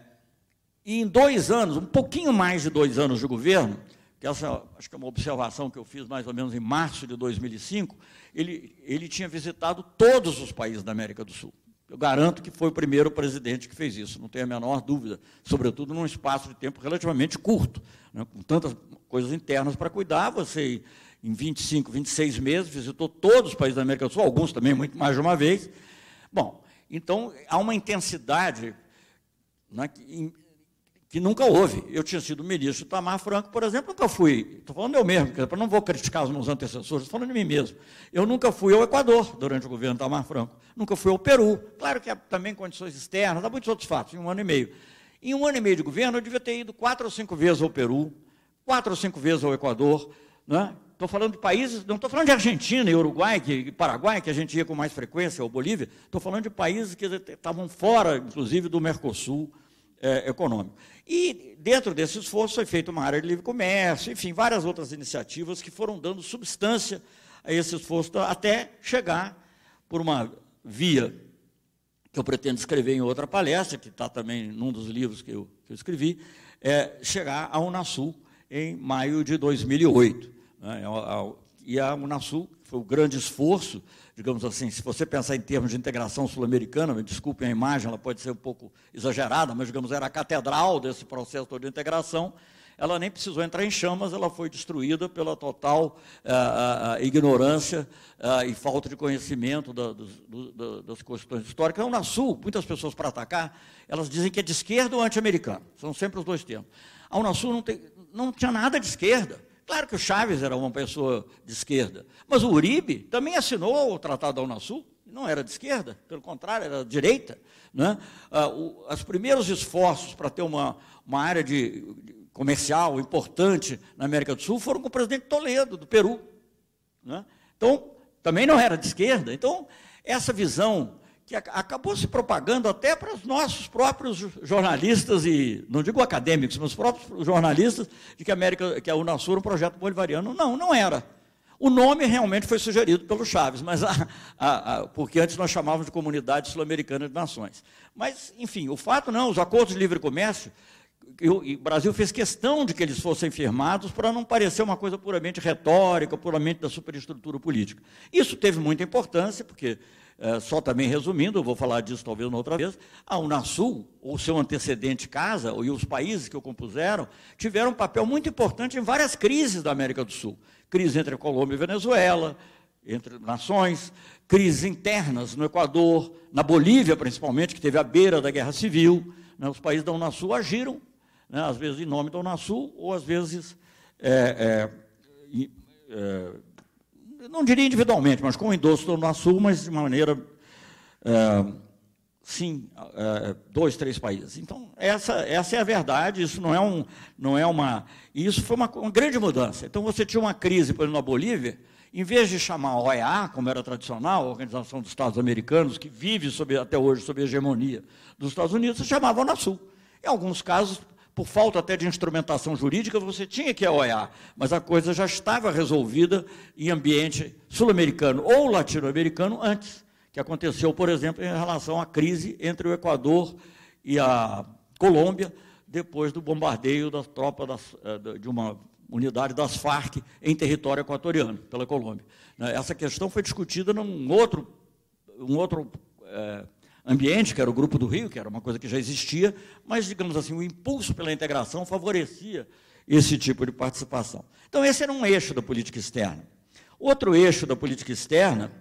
e em dois anos, um pouquinho mais de dois anos de governo, que essa acho que é uma observação que eu fiz mais ou menos em março de 2005, ele, ele tinha visitado todos os países da América do Sul. Eu garanto que foi o primeiro presidente que fez isso, não tenho a menor dúvida, sobretudo num espaço de tempo relativamente curto, né, com tantas coisas internas para cuidar, você em 25, 26 meses, visitou todos os países da América do Sul, alguns também muito mais de uma vez. Bom, então há uma intensidade né, que, nunca houve. Eu tinha sido ministro Tamar Franco, por exemplo, nunca fui, estou falando eu mesmo, não vou criticar os meus antecessores, estou falando de mim mesmo. Eu nunca fui ao Equador durante o governo Tamar Franco, nunca fui ao Peru. Claro que há também condições externas, há muitos outros fatos, em um ano e meio. Em um ano e meio de governo, eu devia ter ido quatro ou cinco vezes ao Peru, quatro ou cinco vezes ao Equador, né? Estou falando de países, não estou falando de Argentina e Uruguai, que, Paraguai, que a gente ia com mais frequência, ou Bolívia. Estou falando de países que estavam fora, inclusive, do Mercosul é, econômico. E dentro desse esforço foi feita uma área de livre comércio, enfim, várias outras iniciativas que foram dando substância a esse esforço até chegar, por uma via que eu pretendo escrever em outra palestra, que está também num dos livros que eu, que eu escrevi, é chegar à Unasul em maio de 2008. Né? E a Unasul foi o grande esforço, digamos assim, se você pensar em termos de integração sul-americana, me desculpem a imagem, ela pode ser um pouco exagerada, mas, digamos, era a catedral desse processo de integração, ela nem precisou entrar em chamas, ela foi destruída pela total uh, uh, ignorância uh, e falta de conhecimento da, do, do, das questões históricas. A Unasul, muitas pessoas para atacar, elas dizem que é de esquerda ou anti-americano. São sempre os dois termos. A Unasul não, tem, não tinha nada de esquerda. Claro que o Chaves era uma pessoa de esquerda, mas o Uribe também assinou o Tratado da Unasul, não era de esquerda, pelo contrário, era de direita. Né? Ah, os primeiros esforços para ter uma, uma área de, de comercial importante na América do Sul foram com o presidente Toledo, do Peru. Né? Então, também não era de esquerda. Então, essa visão que acabou se propagando até para os nossos próprios jornalistas, e não digo acadêmicos, mas os próprios jornalistas, de que a, América, que a Unasul era um projeto bolivariano. Não, não era. O nome realmente foi sugerido pelo Chaves, mas a, a, a, porque antes nós chamávamos de Comunidade Sul-Americana de Nações. Mas, enfim, o fato não, os acordos de livre comércio o Brasil fez questão de que eles fossem firmados para não parecer uma coisa puramente retórica, puramente da superestrutura política. Isso teve muita importância, porque, é, só também resumindo, eu vou falar disso talvez uma outra vez, a Unasul, ou seu antecedente Casa, e os países que o compuseram, tiveram um papel muito importante em várias crises da América do Sul. Crise entre Colômbia e Venezuela, entre nações, crises internas no Equador, na Bolívia principalmente, que teve a beira da guerra civil. Né, os países da Unasul agiram né, às vezes em nome da Unasul, ou às vezes, é, é, é, não diria individualmente, mas com o endosso da Unasul, mas de maneira, é, sim, é, dois, três países. Então, essa, essa é a verdade, isso não é, um, não é uma... Isso foi uma, uma grande mudança. Então, você tinha uma crise, por exemplo, na Bolívia, em vez de chamar a OEA, como era tradicional, a Organização dos Estados Americanos, que vive até hoje sob a hegemonia dos Estados Unidos, você chamava a Unasul. Em alguns casos, por falta até de instrumentação jurídica, você tinha que OEA, mas a coisa já estava resolvida em ambiente sul-americano ou latino-americano antes, que aconteceu, por exemplo, em relação à crise entre o Equador e a Colômbia, depois do bombardeio da tropa das, eh, de uma unidade das Farc em território equatoriano, pela Colômbia. Né, essa questão foi discutida num outro, um outro é, ambiente, que era o Grupo do Rio, que era uma coisa que já existia, mas, digamos assim, o impulso pela integração favorecia esse tipo de participação. Então, esse era um eixo da política externa. Outro eixo da política externa,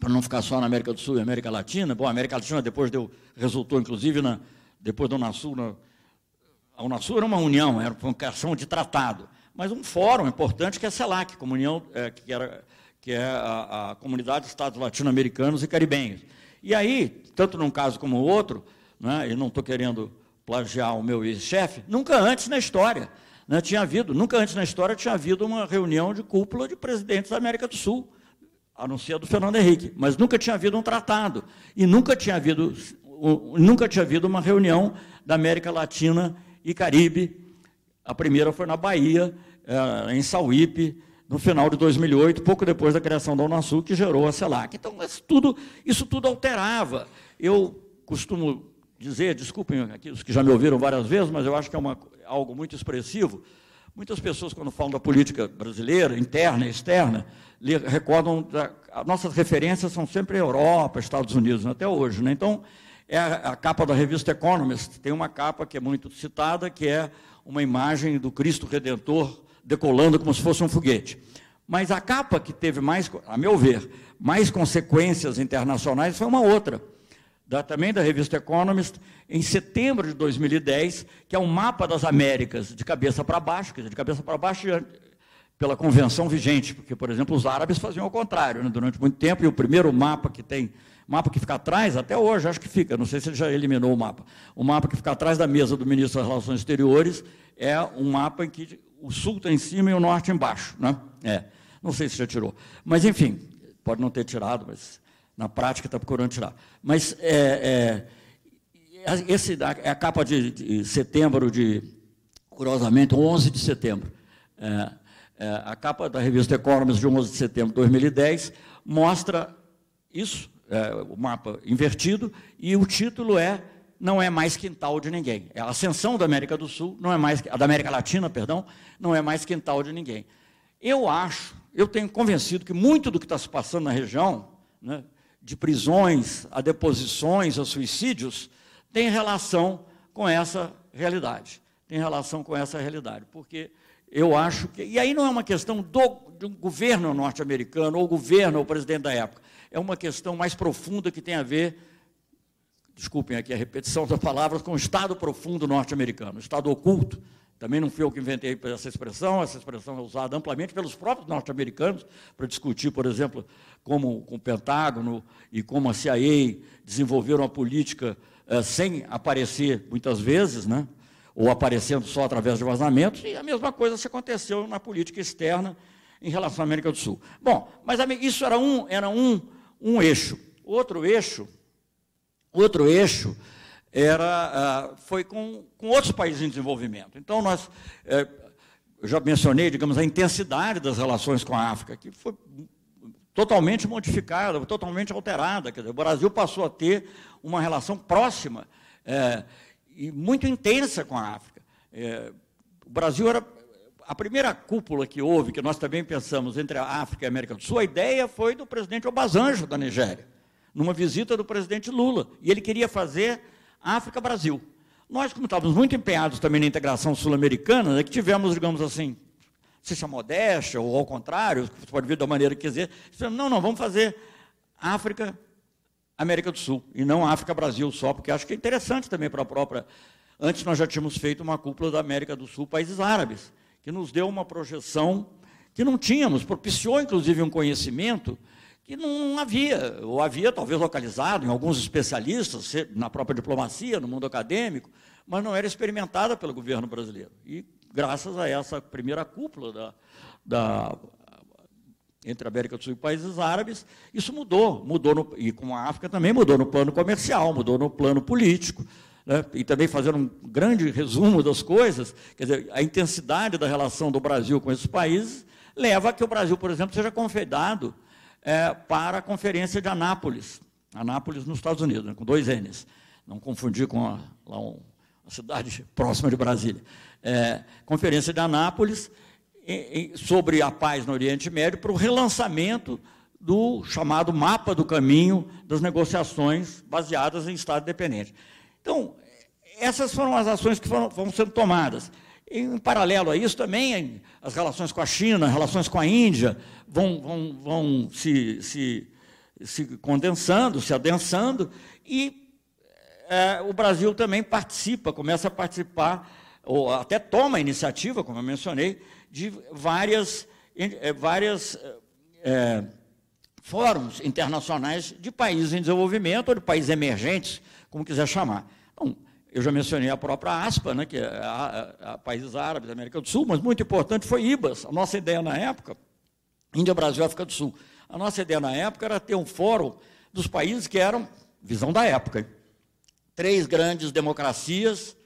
para não ficar só na América do Sul e América Latina, bom, a América Latina depois deu, resultou, inclusive, na, depois da Unasul, na, a Unasul era uma união, era uma questão de tratado, mas um fórum importante que é a CELAC, comunhão, é, que, era, que é a, a Comunidade de Estados Latino-Americanos e Caribenhos. E aí, tanto num caso como no outro, né, e não estou querendo plagiar o meu ex-chefe, nunca antes na história né, tinha havido, nunca antes na história tinha havido uma reunião de cúpula de presidentes da América do Sul, a não ser do Fernando Henrique, mas nunca tinha havido um tratado, e nunca tinha havido, nunca tinha havido uma reunião da América Latina e Caribe. A primeira foi na Bahia, eh, em Sauípe, no final de 2008, pouco depois da criação da Unasul, que gerou a CELAC. Então, isso tudo, isso tudo alterava. Eu costumo dizer, desculpem aqui os que já me ouviram várias vezes, mas eu acho que é uma, algo muito expressivo. Muitas pessoas, quando falam da política brasileira, interna e externa, recordam, da, nossas referências são sempre Europa, Estados Unidos, até hoje. Né? Então, é a, a capa da revista Economist, tem uma capa que é muito citada, que é uma imagem do Cristo Redentor decolando como se fosse um foguete. Mas a capa que teve mais, a meu ver, mais consequências internacionais foi uma outra, da, também da revista Economist, em setembro de 2010, que é um mapa das Américas de cabeça para baixo, quer dizer, de cabeça para baixo pela convenção vigente, porque, por exemplo, os árabes faziam ao contrário, né, durante muito tempo, e o primeiro mapa que tem, mapa que fica atrás, até hoje acho que fica, não sei se ele já eliminou o mapa, o mapa que fica atrás da mesa do ministro das Relações Exteriores é um mapa em que o sul está em cima e o norte embaixo. Né? É, não sei se já tirou. Mas, enfim, pode não ter tirado, mas na prática está procurando tirar. Mas é, é, esse é a capa de, de, setembro de, curiosamente, 11 de setembro. É, é, a capa da revista Economist de 11 de setembro de 2010 mostra isso, é, o mapa invertido, e o título é Não é mais quintal de ninguém. A ascensão da América do Sul, não é mais da América Latina, perdão, não é mais quintal de ninguém. Eu acho, eu tenho convencido que muito do que está se passando na região, né, de prisões, a deposições, a suicídios, tem relação com essa realidade. Tem relação com essa realidade, porque eu acho que. E aí não é uma questão do, de um governo norte-americano, ou governo, ou presidente da época. É uma questão mais profunda que tem a ver, desculpem aqui a repetição das palavras, com o Estado profundo norte-americano, Estado oculto. Também não fui eu que inventei essa expressão, essa expressão é usada amplamente pelos próprios norte-americanos para discutir, por exemplo, como com o Pentágono e como a CIA desenvolveram a política eh, sem aparecer muitas vezes, né? ou aparecendo só através de vazamentos, e a mesma coisa se aconteceu na política externa em relação à América do Sul. Bom, mas isso era um, era um, um eixo. Outro eixo, outro eixo era, uh, foi com, com outros países em desenvolvimento. Então, nós, eh, já mencionei, digamos, a intensidade das relações com a África, que foi totalmente modificada, totalmente alterada. Quer dizer, o Brasil passou a ter uma relação próxima eh, e muito intensa com a África. É, o Brasil era a primeira cúpula que houve, que nós também pensamos entre a África e a América do Sul, a ideia foi do presidente Obasanjo da Nigéria, numa visita do presidente Lula, e ele queria fazer África-Brasil. Nós, como estávamos muito empenhados também na integração sul-americana, é que tivemos, digamos assim, se chama modéstia, ou ao contrário, você pode ver da maneira que quiser, não, não, vamos fazer África América do Sul, e não África-Brasil só, porque acho que é interessante também para a própria. Antes nós já tínhamos feito uma cúpula da América do Sul, países árabes, que nos deu uma projeção que não tínhamos, propiciou inclusive um conhecimento que não havia, ou havia talvez localizado em alguns especialistas, na própria diplomacia, no mundo acadêmico, mas não era experimentada pelo governo brasileiro. E graças a essa primeira cúpula da, da entre a América do Sul e países árabes, isso mudou, mudou no, e com a África também mudou no plano comercial, mudou no plano político, né? e também fazendo um grande resumo das coisas, quer dizer, a intensidade da relação do Brasil com esses países leva a que o Brasil, por exemplo, seja convidado é, para a Conferência de Anápolis, Anápolis nos Estados Unidos, né? com dois N's, não confundir com a, lá um, cidade próxima de Brasília. É, Conferência de Anápolis, sobre a paz no Oriente Médio para o relançamento do chamado mapa do caminho das negociações baseadas em Estado independente. Então, essas foram as ações que foram, foram sendo tomadas. Em paralelo a isso, também as relações com a China, relações com a Índia vão, vão, vão se, se, se condensando, se adensando, e é, o Brasil também participa, começa a participar, ou até toma a iniciativa, como eu mencionei, de várias, eh, várias é, fóruns internacionais de países em desenvolvimento ou de países emergentes, como quiser chamar. Então, eu já mencionei a própria ASPA, né, que é a, a, a países árabes da América do Sul, mas muito importante foi IBAS. A nossa ideia na época, Índia, Brasil e África do Sul. A nossa ideia na época era ter um fórum dos países que eram, visão da época, hein? três grandes democracias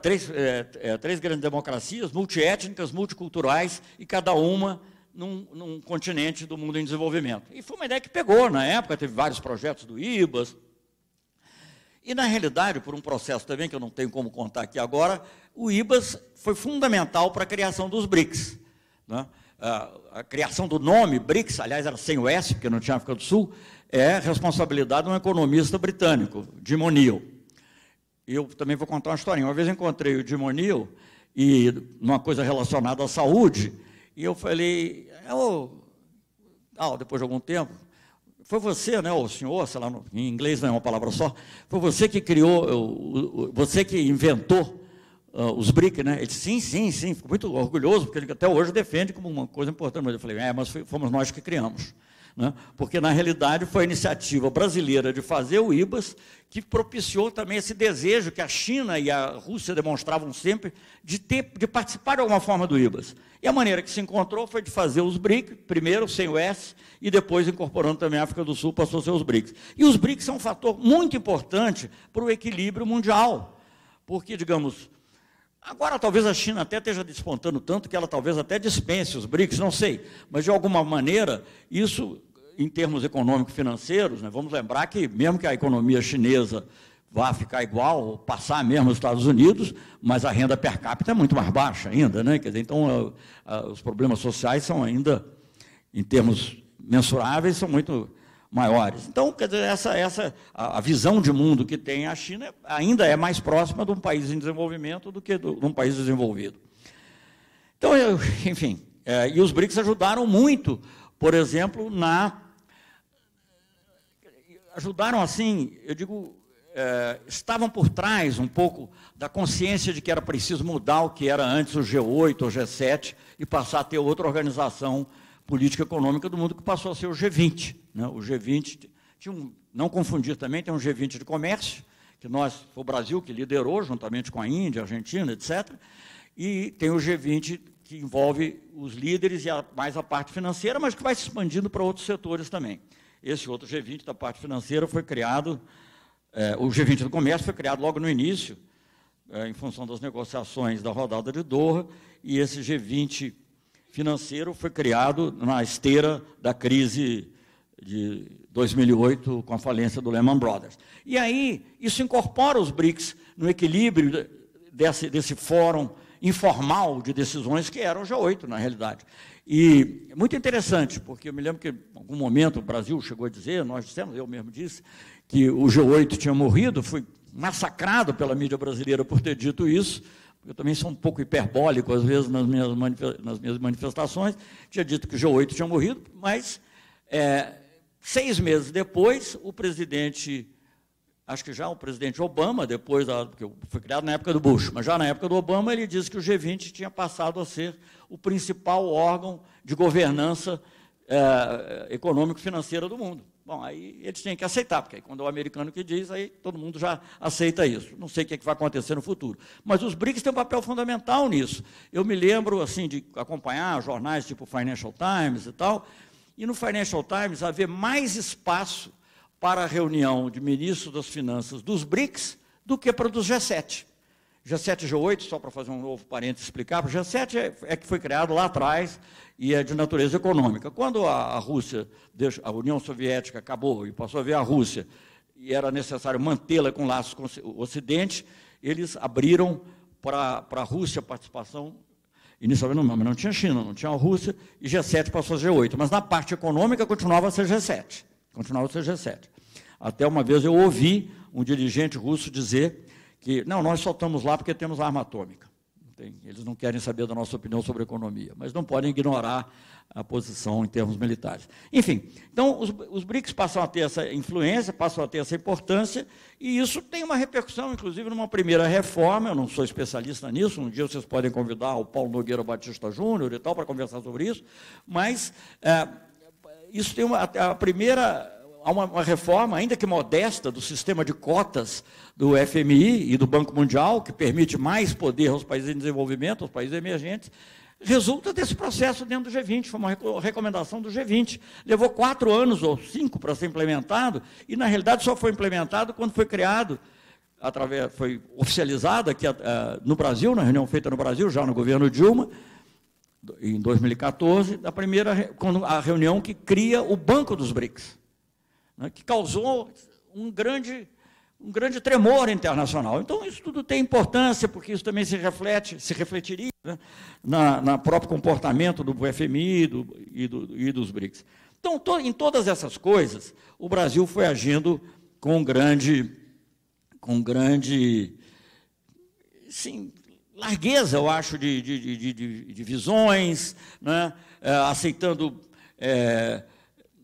três, é, é, três grandes democracias, multiétnicas, multiculturais, e cada uma num, num, continente do mundo em desenvolvimento. E foi uma ideia que pegou na época, teve vários projetos do IBAS. E, na realidade, por um processo também que eu não tenho como contar aqui agora, o IBAS foi fundamental para a criação dos BRICS. Né? A, criação do nome BRICS, aliás, era sem o S, porque não tinha África do Sul, é responsabilidade de um economista britânico, Jim O'Neill eu também vou contar uma historinha. Uma vez encontrei o Jim O'Neill, e numa coisa relacionada à saúde, e eu falei, ah, depois de algum tempo, foi você, né, o senhor, sei lá, em inglês não é uma palavra só, foi você que criou, você que inventou uh, os BRIC, né? Ele disse, sim, sim, sim, ficou muito orgulhoso, porque ele até hoje defende como uma coisa importante. Mas eu falei, é, mas fomos nós que criamos né? porque na realidade foi a iniciativa brasileira de fazer o IBAS que propiciou também esse desejo que a China e a Rússia demonstravam sempre de, ter, de participar de alguma forma do IBAS. E a maneira que se encontrou foi de fazer os BRICS, primeiro sem o S, e depois incorporando também a África do Sul, passou a ser os BRICS. E os BRICS são um fator muito importante para o equilíbrio mundial, porque, digamos, Agora, talvez a China até esteja despontando tanto que ela talvez até dispense os BRICS, não sei. Mas, de alguma maneira, isso em termos econômico-financeiros, né, vamos lembrar que, mesmo que a economia chinesa vá ficar igual, passar mesmo os Estados Unidos, mas a renda per capita é muito mais baixa ainda. Né? Quer dizer, então, os problemas sociais são ainda, em termos mensuráveis, são muito maiores. Então, quer dizer, essa, essa, a, visão de mundo que tem a China ainda é mais próxima de um país em desenvolvimento do que de um país desenvolvido. Então, eu, enfim, é, e os BRICS ajudaram muito, por exemplo, na. Ajudaram assim, eu digo, é, estavam por trás um pouco da consciência de que era preciso mudar o que era antes o G8 ou G7 e passar a ter outra organização política econômica do mundo que passou a ser o G20. Né? O G20, tinha um, não confundir também, tem um G20 de comércio, que nós, foi o Brasil que liderou, juntamente com a Índia, a Argentina, etc. E tem o G20 que envolve os líderes e a, mais a parte financeira, mas que vai se expandindo para outros setores também. Esse outro G20 da parte financeira foi criado, é, o G20 do comércio foi criado logo no início, é, em função das negociações da rodada de Doha, e esse G20 financeiro foi criado na esteira da crise de 2008 com a falência do Lehman Brothers. E aí isso incorpora os BRICS no equilíbrio desse, desse fórum informal de decisões que era o G8 na realidade. E é muito interessante, porque eu me lembro que em algum momento o Brasil chegou a dizer, nós dissemos, eu mesmo disse, que o G8 tinha morrido, fui massacrado pela mídia brasileira por ter dito isso, eu também sou um pouco hiperbólico, às vezes, nas minhas, nas minhas manifestações, tinha dito que o G8 tinha morrido, mas é, seis meses depois, o presidente, acho que já o presidente Obama, depois, da, porque foi criado na época do Bush, mas já na época do Obama, ele disse que o G20 tinha passado a ser o principal órgão de governança é, econômico-financeira do mundo. Bom, aí eles têm que aceitar, porque aí, quando é o americano que diz, aí todo mundo já aceita isso. Não sei o que, é que vai acontecer no futuro. Mas os BRICS têm um papel fundamental nisso. Eu me lembro assim de acompanhar jornais tipo Financial Times e tal, e no Financial Times haver mais espaço para a reunião de ministros das finanças dos BRICS do que para dos G7. G7 e G8, só para fazer um novo parênteses explicar, o G7 é, é, que foi criado lá atrás e é de natureza econômica. Quando a, a Rússia, a União Soviética acabou e passou a ver a Rússia, e era necessário mantê-la com laços com o Ocidente, eles abriram para a Rússia participação, inicialmente não, não tinha China, não tinha a Rússia, e G7 passou a G8. Mas na parte econômica continuava a ser G7. Continuava a ser G7. Até uma vez eu ouvi um dirigente russo dizer que, não, nós só estamos lá porque temos arma atômica. Eles não querem saber da nossa opinião sobre economia, mas não podem ignorar a posição em termos militares. Enfim, então os, os BRICS passam a ter essa influência, passam a ter essa importância, e isso tem uma repercussão, inclusive, numa primeira reforma. Eu não sou especialista nisso, um dia vocês podem convidar o Paulo Nogueira Batista Júnior e tal para conversar sobre isso, mas é, isso tem uma, a primeira uma, uma, reforma, ainda que modesta, do sistema de cotas do FMI e do Banco Mundial, que permite mais poder aos países em desenvolvimento, aos países emergentes, resulta desse processo dentro do G20. Foi uma recomendação do G20. Levou quatro anos ou cinco para ser implementado, e na realidade só foi implementado quando foi criado, através, foi oficializado aqui uh, no Brasil, na reunião feita no Brasil, já no governo Dilma, em 2014, da primeira a reunião que cria o Banco dos BRICS né, que causou um grande, um grande tremor internacional. Então, isso tudo tem importância, porque isso também se reflete, se refletiria né, na, na próprio comportamento do FMI do, e, do, e dos BRICS. Então, to, em todas essas coisas, o Brasil foi agindo com grande, com grande, sim, largueza, eu acho, de, de, de, de visões, né, é, aceitando é,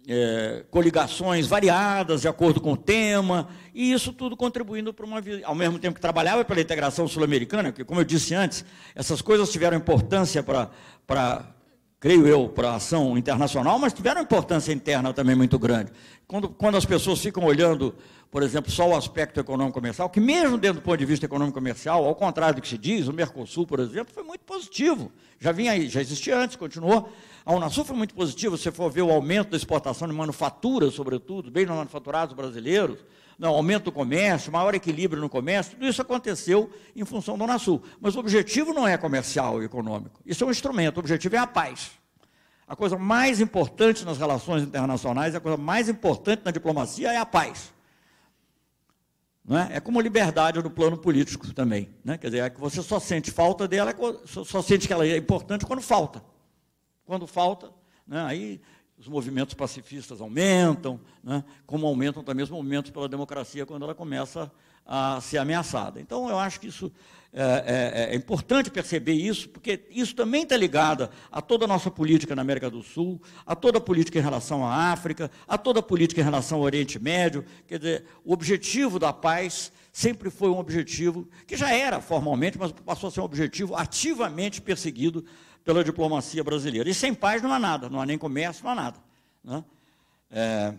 é, coligações variadas, de acordo com o tema, e isso tudo contribuindo para uma. Ao mesmo tempo que trabalhava pela integração sul-americana, que, como eu disse antes, essas coisas tiveram importância para, para creio eu, para a ação internacional, mas tiveram importância interna também muito grande. Quando, quando as pessoas ficam olhando, por exemplo, só o aspecto econômico-comercial, que mesmo dentro do ponto de vista econômico-comercial, ao contrário do que se diz, o Mercosul, por exemplo, foi muito positivo. Já vinha aí, já existia antes, continuou. A Unasul foi muito positiva, se for ver o aumento da exportação de manufatura, sobretudo, bem nos manufaturados brasileiros, não, aumento do comércio, maior equilíbrio no comércio, tudo isso aconteceu em função do Unasul. Mas o objetivo não é comercial e econômico, isso é um instrumento, o objetivo é a paz. A coisa mais importante nas relações internacionais, a coisa mais importante na diplomacia é a paz. É? é como liberdade no plano político também. Né? Quer dizer, é que você só sente falta dela, é só sente que ela é importante quando falta. Quando falta, né? aí os movimentos pacifistas aumentam, né? como aumentam também os movimentos pela democracia quando ela começa a ser ameaçada. Então, eu acho que isso é, é, é importante perceber isso, porque isso também está ligado a toda a nossa política na América do Sul, a toda a política em relação à África, a toda a política em relação ao Oriente Médio. Quer dizer, o objetivo da paz sempre foi um objetivo que já era formalmente, mas passou a ser um objetivo ativamente perseguido pela diplomacia brasileira. E sem paz não há nada, não há nem comércio, não há nada. Né? É,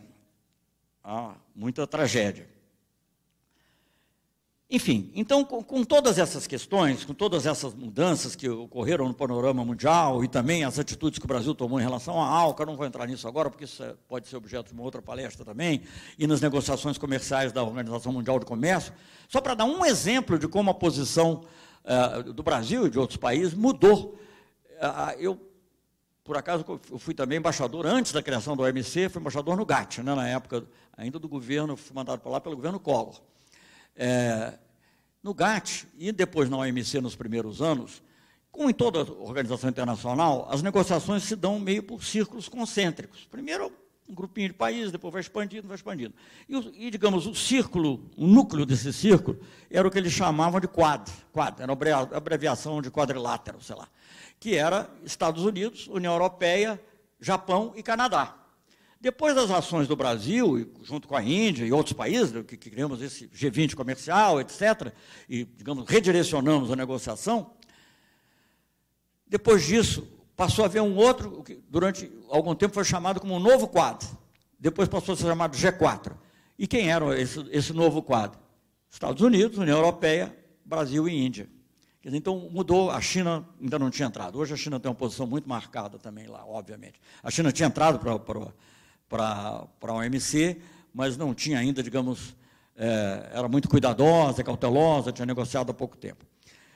há muita tragédia. Enfim, então, com, com, todas essas questões, com todas essas mudanças que ocorreram no panorama mundial e também as atitudes que o Brasil tomou em relação à ALCA, não vou entrar nisso agora, porque isso é, pode ser objeto de uma outra palestra também, e nas negociações comerciais da Organização Mundial do Comércio, só para dar um exemplo de como a posição uh, do Brasil e de outros países mudou. Uh, eu, por acaso, eu fui também embaixador, antes da criação do OMC, fui embaixador no GATT, né, na época ainda do governo, fui mandado para lá pelo governo Collor. É, no GATT e depois na OMC nos primeiros anos, como em toda organização internacional, as negociações se dão meio por círculos concêntricos. Primeiro um grupinho de países, depois vai expandindo, vai expandindo. E, e, digamos, o círculo, o núcleo desse círculo, era o que eles chamavam de Quad. Quad, era a abreviação de quadrilátero, sei lá. Que era Estados Unidos, União Europeia, Japão e Canadá. Depois das ações do Brasil, junto com a Índia e outros países, né, que, criamos esse G20 comercial, etc., e, digamos, redirecionamos a negociação, depois disso, passou a haver um outro, que durante algum tempo foi chamado como um novo quadro. Depois passou a ser chamado G4. E quem era esse, esse novo quadro? Estados Unidos, União Europeia, Brasil e Índia. Dizer, então mudou, a China ainda não tinha entrado. Hoje a China tem uma posição muito marcada também lá, obviamente. A China tinha entrado para para a OMC, mas não tinha ainda, digamos, é, era muito cuidadosa, cautelosa, tinha negociado há pouco tempo.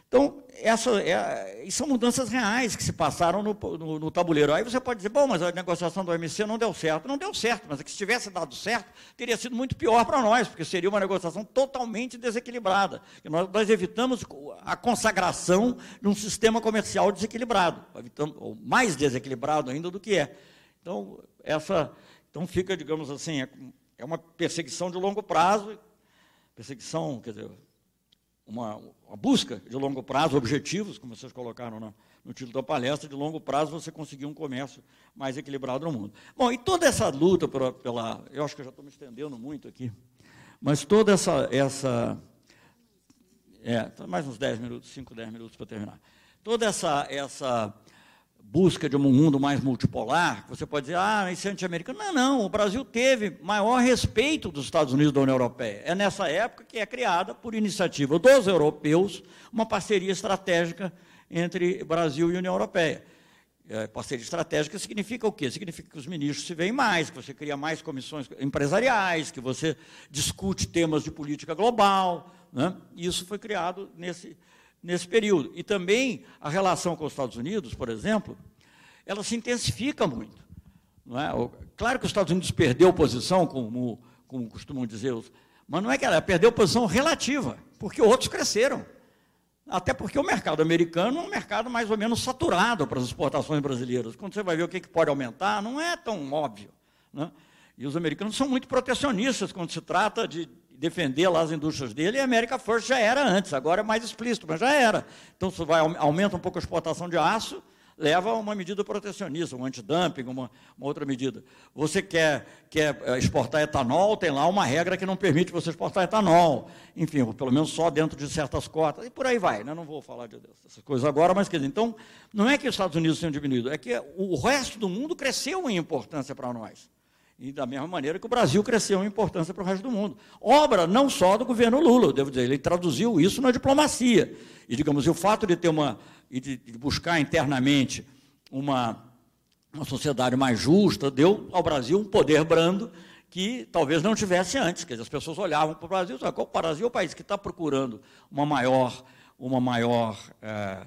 Então, essa, é, são mudanças reais que se passaram no, no, no, tabuleiro. Aí você pode dizer, bom, mas a negociação do OMC não deu certo. Não deu certo, mas é que se tivesse dado certo, teria sido muito pior para nós, porque seria uma negociação totalmente desequilibrada. E nós, nós evitamos a consagração de um sistema comercial desequilibrado, ou mais desequilibrado ainda do que é. Então, essa, então fica, digamos assim, é, é uma perseguição de longo prazo, perseguição, quer dizer, uma, uma busca de longo prazo, objetivos, como vocês colocaram no, título da palestra, de longo prazo você conseguir um comércio mais equilibrado no mundo. Bom, e toda essa luta pela, pela eu acho que eu já estou me estendendo muito aqui, mas toda essa, essa é, mais uns 10 minutos, 5, 10 minutos para terminar. Toda essa, essa busca de um mundo mais multipolar, você pode dizer, ah, isso é anti-americano. Não, não, o Brasil teve maior respeito dos Estados Unidos da União Europeia. É nessa época que é criada, por iniciativa dos europeus, uma parceria estratégica entre Brasil e União Europeia. É, parceria estratégica significa o quê? Significa que os ministros se veem mais, que você cria mais comissões empresariais, que você discute temas de política global. Né? Isso foi criado nesse, nesse período. E também a relação com os Estados Unidos, por exemplo, ela se intensifica muito. É? Claro que os Estados Unidos perdeu posição, como, como costumam dizer, mas não é que ela perdeu posição relativa, porque outros cresceram. Até porque o mercado americano é um mercado mais ou menos saturado para as exportações brasileiras. Quando você vai ver o que pode aumentar, não é tão óbvio. Né? E os americanos são muito protecionistas quando se trata de defender lá as indústrias dele, e a América First já era antes, agora é mais explícito, mas já era. Então, se vai, aumenta um pouco a exportação de aço, leva a uma medida protecionista, um antidumping, uma, uma outra medida. Você quer, quer eh, exportar etanol, tem lá uma regra que não permite você exportar etanol. Enfim, pelo menos só dentro de certas cotas. E por aí vai. Né? Não vou falar de, dessas coisas agora, mas quer dizer, então, não é que os Estados Unidos tenham diminuído, é que o resto do mundo cresceu em importância para nós. E da mesma maneira que o Brasil cresceu em importância para o resto do mundo. Obra não só do governo Lula, devo dizer, ele traduziu isso na diplomacia. E, digamos, o fato de ter uma, de, de buscar internamente uma, uma sociedade mais justa, deu ao Brasil um poder brando que talvez não tivesse antes. Quer dizer, as pessoas olhavam para o Brasil e o Brasil é o país que está procurando uma maior, uma maior é,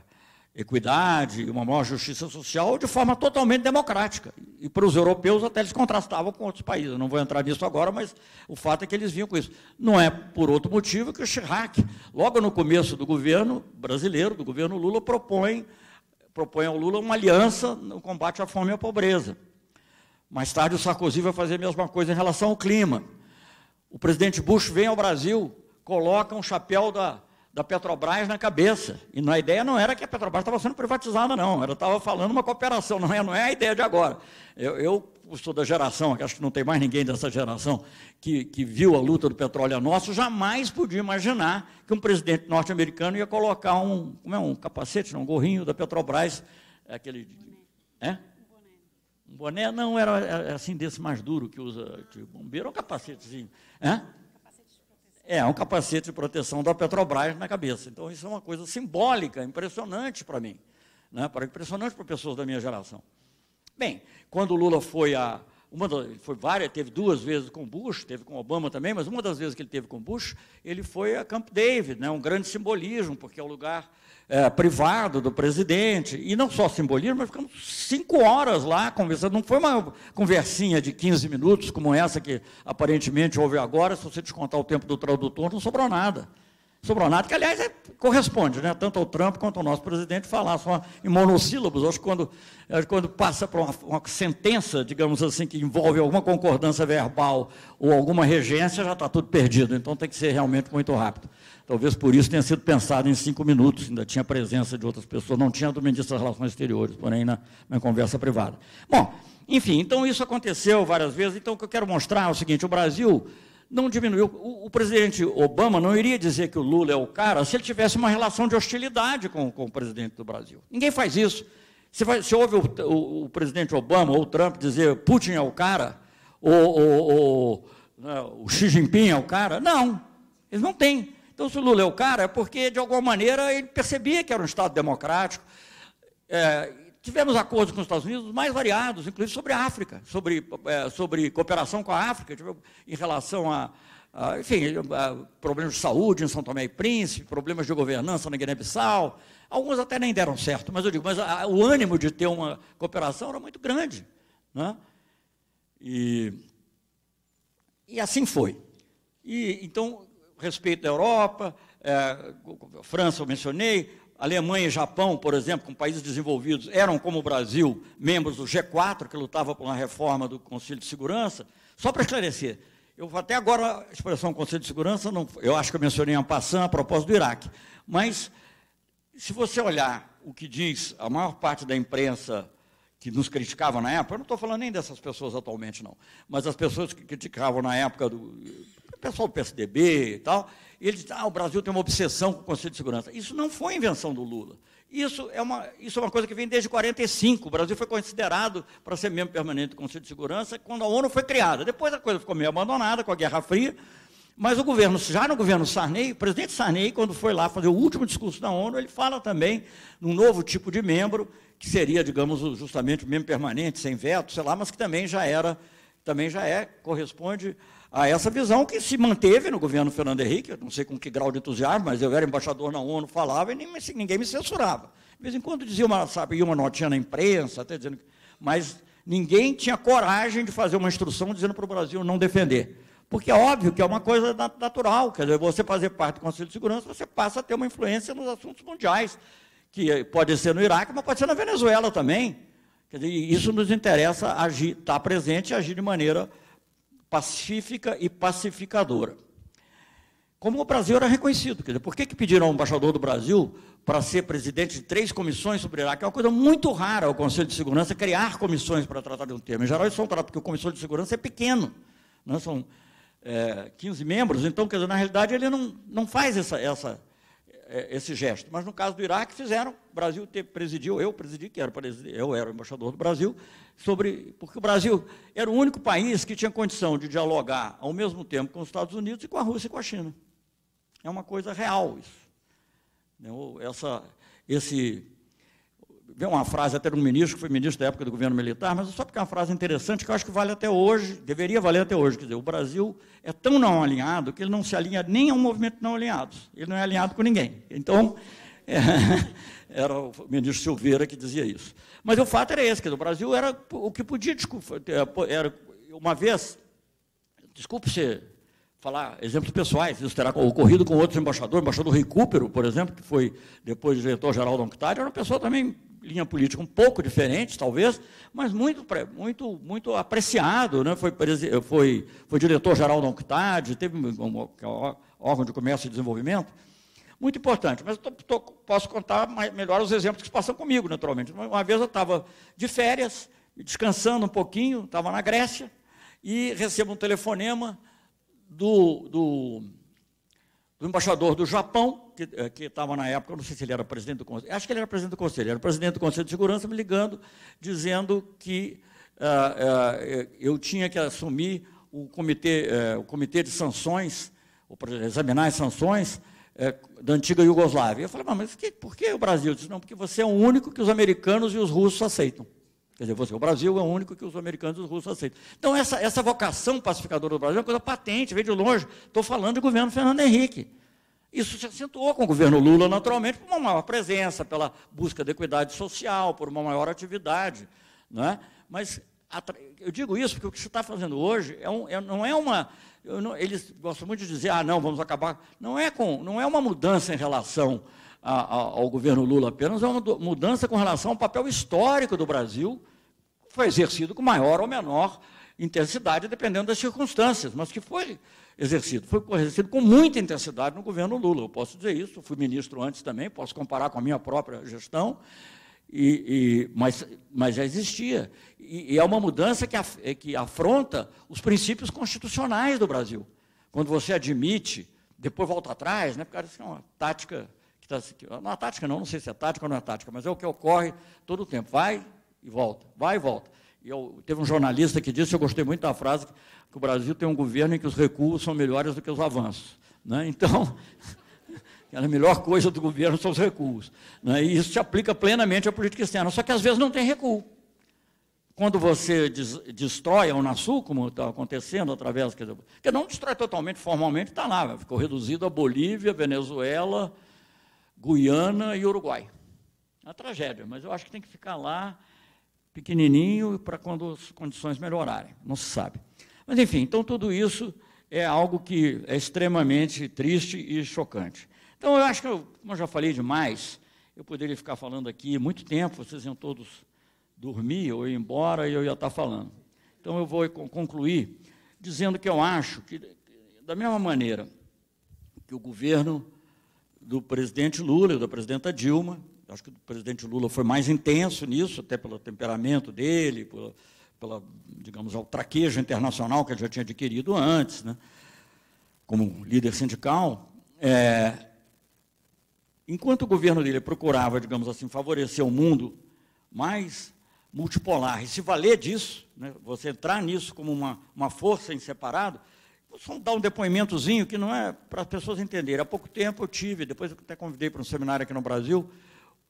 equidade, uma maior justiça social de forma totalmente democrática. E para os europeus até eles contrastavam com outros países. Eu não vou entrar nisso agora, mas o fato é que eles vinham com isso. Não é por outro motivo que o Chirac, logo no começo do governo brasileiro, do governo Lula, propõe, propõe ao Lula uma aliança no combate à fome e à pobreza. Mais tarde o Sarkozy vai fazer a mesma coisa em relação ao clima. O presidente Bush vem ao Brasil, coloca um chapéu da, da Petrobras na cabeça. E a ideia não era que a Petrobras estava sendo privatizada, não. Ela estava falando uma cooperação, não é, não é a ideia de agora. Eu, eu sou da geração, acho que não tem mais ninguém dessa geração, que, que viu a luta do petróleo nosso, jamais podia imaginar que um presidente norte-americano ia colocar um, como é, um capacete, não, um gorrinho da Petrobras, aquele... É? Um boné não era é, assim desse mais duro que usa que bombeiro, um capacetezinho. É? É, um capacete de proteção da Petrobras na cabeça. Então, isso é uma coisa simbólica, impressionante para mim. Né? Impressionante para pessoas da minha geração. Bem, quando o Lula foi a. Uma das, foi várias, teve duas vezes com Bush, teve com Obama também, mas uma das vezes que ele teve com Bush, ele foi a Camp David, né? um grande simbolismo, porque é o lugar é, privado do presidente, e não só simbolismo, mas ficamos cinco horas lá conversando. Não foi uma conversinha de 15 minutos, como essa que aparentemente houve agora, se você descontar o tempo do tradutor, não sobrou nada. Sobrou nada, que aliás é, corresponde, né? tanto ao Trump quanto ao nosso presidente falar só em monossílabos. Que quando, quando passa para uma, uma, sentença, digamos assim, que envolve alguma concordância verbal ou alguma regência, já está tudo perdido. Então tem que ser realmente muito rápido. Talvez por isso tenha sido pensado em cinco minutos, ainda tinha presença de outras pessoas, não tinha do ministro das Relações Exteriores, porém na, na conversa privada. Bom, enfim, então isso aconteceu várias vezes. Então o que eu quero mostrar é o seguinte: o Brasil não diminuiu. O, o, presidente Obama não iria dizer que o Lula é o cara se ele tivesse uma relação de hostilidade com, com o presidente do Brasil. Ninguém faz isso. Você, vai, você ouve o, o, o, presidente Obama ou o Trump dizer Putin é o cara, ou, ou, ou né, o Xi Jinping é o cara? Não, eles não têm. Então, se o Lula é o cara, é porque, de alguma maneira, ele percebia que era um Estado democrático. É, tivemos acordos com os Estados Unidos mais variados, inclusive sobre a África, sobre, é, sobre cooperação com a África, em relação a, a enfim, a problemas de saúde em São Tomé e Príncipe, problemas de governança na Guiné-Bissau. Alguns até nem deram certo, mas eu digo, mas a, o ânimo de ter uma cooperação era muito grande. Né? E, e assim foi. E, então, respeito da Europa, é, França eu mencionei, Alemanha e Japão, por exemplo, com países desenvolvidos, eram, como o Brasil, membros do G4, que lutava por uma reforma do Conselho de Segurança. Só para esclarecer, eu até agora a expressão Conselho de Segurança, não, eu acho que eu mencionei a passando a propósito do Iraque. Mas, se você olhar o que diz a maior parte da imprensa que nos criticava na época, eu não estou falando nem dessas pessoas atualmente, não, mas as pessoas que criticavam na época do pessoal do PSDB e tal, ele diz, ah, o Brasil tem uma obsessão com o Conselho de Segurança. Isso não foi invenção do Lula. Isso é uma, isso é uma coisa que vem desde 45. O Brasil foi considerado para ser membro permanente do Conselho de Segurança quando a ONU foi criada. Depois a coisa ficou meio abandonada com a Guerra Fria, mas o governo, já no governo Sarney, o presidente Sarney, quando foi lá fazer o último discurso da ONU, ele fala também num novo tipo de membro, que seria, digamos, justamente o membro permanente, sem veto, sei lá, mas que também já era, também já é, corresponde a essa visão que se manteve no governo Fernando Henrique, não sei com que grau de entusiasmo, mas eu era embaixador na ONU, falava e nem, ninguém me censurava. De vez em quando dizia uma, sabe, uma notinha na imprensa, até dizendo, mas ninguém tinha coragem de fazer uma instrução dizendo para o Brasil não defender. Porque é óbvio que é uma coisa natural, quer dizer, você fazer parte do Conselho de Segurança, você passa a ter uma influência nos assuntos mundiais, que pode ser no Iraque, mas pode ser na Venezuela também. Quer dizer, isso nos interessa agir, estar presente e agir de maneira pacífica e pacificadora. Como o Brasil era reconhecido. Quer dizer, por que, que pediram ao embaixador do Brasil para ser presidente de três comissões sobre o Iraque? É uma coisa muito rara o Conselho de Segurança criar comissões para tratar de um tema. Em geral, isso são tratados porque o Conselho de Segurança é pequeno. Né? São é, 15 membros, então, quer dizer, na realidade, ele não, não faz essa, essa, é, esse gesto. Mas no caso do Iraque fizeram, o Brasil presidiu, eu presidi, que era eu era embaixador do Brasil, sobre porque o Brasil era o único país que tinha condição de dialogar ao mesmo tempo com os Estados Unidos e com a Rússia e com a China. É uma coisa real isso. Né, essa, esse Vem uma frase até de um ministro, que foi ministro da época do governo militar, mas só porque é uma frase interessante que eu acho que vale até hoje, deveria valer até hoje. Quer dizer, o Brasil é tão não alinhado que ele não se alinha nem a um movimento não alinhados. Ele não é alinhado com ninguém. Então, é, era o ministro Silveira que dizia isso. Mas o fato era esse, que o Brasil era o que podia, era uma vez, desculpe ser falar exemplos pessoais, isso terá ocorrido com outros embaixadores, o embaixador Recupero, por exemplo, que foi depois diretor-geral da UNCTAD, era uma pessoa também, linha política um pouco diferente, talvez, mas muito, muito, muito apreciado, né? foi, foi, foi diretor-geral da UNCTAD, teve um, um, órgão de comércio e desenvolvimento, muito importante, mas tô, tô, posso contar mais, melhor os exemplos que passam comigo, naturalmente. Uma vez eu estava de férias, descansando um pouquinho, estava na Grécia, e recebo um telefonema do, do, do embaixador do Japão, que eh, estava na época, não sei se ele era presidente do Conselho, acho que ele era presidente do Conselho, era presidente do Conselho de Segurança, me ligando, dizendo que uh, uh, eu tinha que assumir o comitê, uh, o comitê de sanções, para examinar as sanções da antiga Iugoslávia. Eu falei, mas que, por que o Brasil? Eu disse, não, porque você é o único que os americanos e os russos aceitam. Quer dizer, você, o Brasil é o único que os americanos e os russos aceitam. Então, essa, essa vocação pacificadora do Brasil é uma coisa patente, veio de longe. Estou falando do governo Fernando Henrique. Isso se acentuou com o governo Lula, naturalmente, por uma maior presença, pela busca de equidade social, por uma maior atividade. Não é? Mas eu digo isso porque o que você está fazendo hoje é um, é, não é uma. Não, eles gostam muito de dizer, ah, não, vamos acabar. Não é, com, não é uma mudança em relação a, a, ao governo Lula apenas, é uma mudança com relação ao papel histórico do Brasil foi exercido com maior ou menor intensidade, dependendo das circunstâncias, mas que foi exercido. Foi exercido com muita intensidade no governo Lula, eu posso dizer isso, fui ministro antes também, posso comparar com a minha própria gestão, e, e, mas, mas já existia. E, e, é uma mudança que, af, que afronta os princípios constitucionais do Brasil. Quando você admite, depois volta atrás, né, porque isso é uma tática, que tá, não é tática não, não sei se é tática ou não é tática, mas é o que ocorre todo o tempo. Vai, e volta, vai e volta. E eu, teve um jornalista que disse, eu gostei muito da frase, que o Brasil tem um governo em que os recuos são melhores do que os avanços. Né? Então, a melhor coisa do governo são os recuos. Né? E isso se aplica plenamente à política externa, só que às vezes não tem recuo. Quando você des, destrói a Unasul, como está acontecendo através, quer dizer, que não destrói totalmente, formalmente está lá, ficou reduzido a Bolívia, Venezuela, Guiana e Uruguai. É uma tragédia, mas eu acho que tem que ficar lá pequenininho para quando as condições melhorarem, não se sabe. Mas, enfim, então tudo isso é algo que é extremamente triste e chocante. Então, eu acho que, eu, como eu já falei demais, eu poderia ficar falando aqui muito tempo, vocês iam todos dormir ou ir embora e eu ia estar falando. Então, eu vou concluir dizendo que eu acho que, da mesma maneira que o governo do presidente Lula e da presidenta Dilma Acho que o presidente Lula foi mais intenso nisso, até pelo temperamento dele, pela, pela digamos, o traquejo internacional que ele já tinha adquirido antes, né? como líder sindical. É, enquanto o governo dele procurava, digamos assim, favorecer o mundo mais multipolar e se valer disso, né? você entrar nisso como uma, uma força separado, vou só dar um depoimentozinho que não é para as pessoas entenderem. Há pouco tempo eu tive, depois eu até convidei para um seminário aqui no Brasil,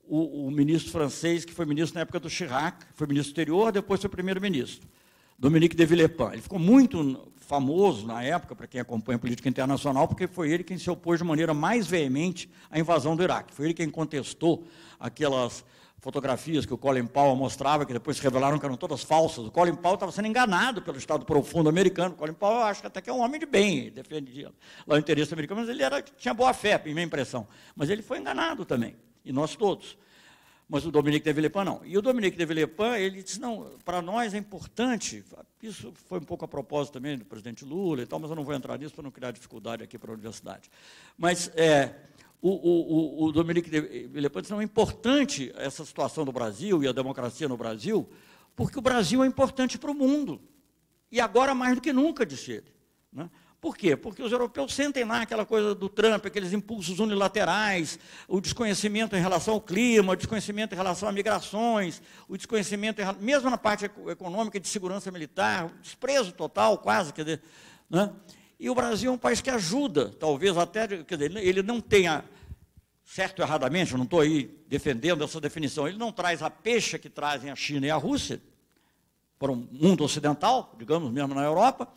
o, o, ministro francês, que foi ministro na época do Chirac, foi ministro exterior, depois foi primeiro-ministro, Dominique de Villepin. Ele ficou muito famoso na época, para quem acompanha a política internacional, porque foi ele quem se opôs de maneira mais veemente à invasão do Iraque. Foi ele quem contestou aquelas fotografias que o Colin Powell mostrava, que depois se revelaram que eram todas falsas. O Colin Powell estava sendo enganado pelo Estado Profundo americano. O Colin Powell, eu acho que até que é um homem de bem, defendia lá o interesse americano, mas ele era, tinha boa fé, minha impressão. Mas ele foi enganado também e nós todos. Mas o Dominique de Villepin não. E o Dominique de Villepin, ele disse, não, para nós é importante, isso foi um pouco a propósito também do presidente Lula e tal, mas eu não vou entrar nisso para não criar dificuldade aqui para a universidade. Mas é, o, o, o, Dominique disse, não, é importante essa situação do Brasil e a democracia no Brasil, porque o Brasil é importante para o mundo. E agora mais do que nunca, disse ele. Né? Por quê? Porque os europeus sentem lá aquela coisa do Trump, aqueles impulsos unilaterais, o desconhecimento em relação ao clima, o desconhecimento em relação a migrações, o desconhecimento, em, mesmo na parte econômica de segurança militar, desprezo total, quase, quer dizer. Né? E o Brasil é um país que ajuda, talvez até, quer dizer, ele não tenha, certo ou erradamente, eu não estou aí defendendo essa definição, ele não traz a peixe que trazem a China e a Rússia para o mundo ocidental, digamos, mesmo na Europa,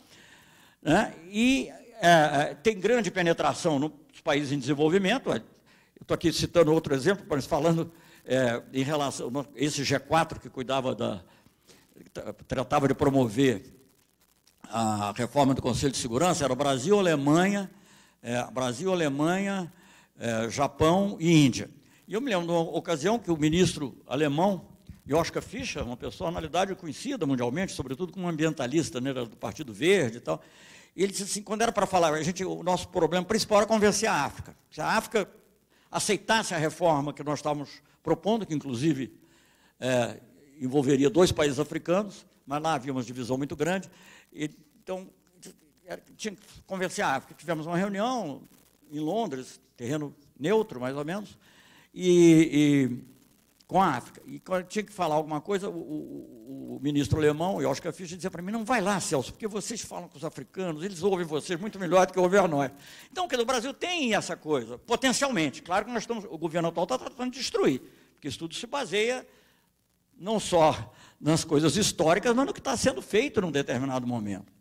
né? e é, é, tem grande penetração nos países em desenvolvimento. Eu estou aqui citando outro exemplo, mas falando é, em relação esse G4 que cuidava da tratava de promover a reforma do Conselho de Segurança era Brasil, Alemanha, é, Brasil, Alemanha, é, Japão e Índia. E eu me lembro de uma ocasião que o ministro alemão, Joschka Fischer, uma personalidade conhecida mundialmente, sobretudo como ambientalista, né, do Partido Verde e tal, ele disse assim, quando era para falar, a gente, o nosso problema principal era convencer a África. Se a África aceitasse a reforma que nós estávamos propondo, que inclusive é, envolveria dois países africanos, mas lá havia uma divisão muito grande, então tinha que África. Tivemos uma reunião em Londres, terreno neutro, mais ou menos, e, e com a África. E quando tinha que falar alguma coisa, o, o, o ministro alemão, e Oscar Fischer, dizia para mim, não vai lá, Celso, porque vocês falam com os africanos, eles ouvem vocês muito melhor do que ouvem a nós. Então, que o Brasil tem essa coisa, potencialmente. Claro que nós estamos, o governo atual está tratando de destruir, porque isso tudo se baseia não só nas coisas históricas, mas no que está sendo feito num determinado momento.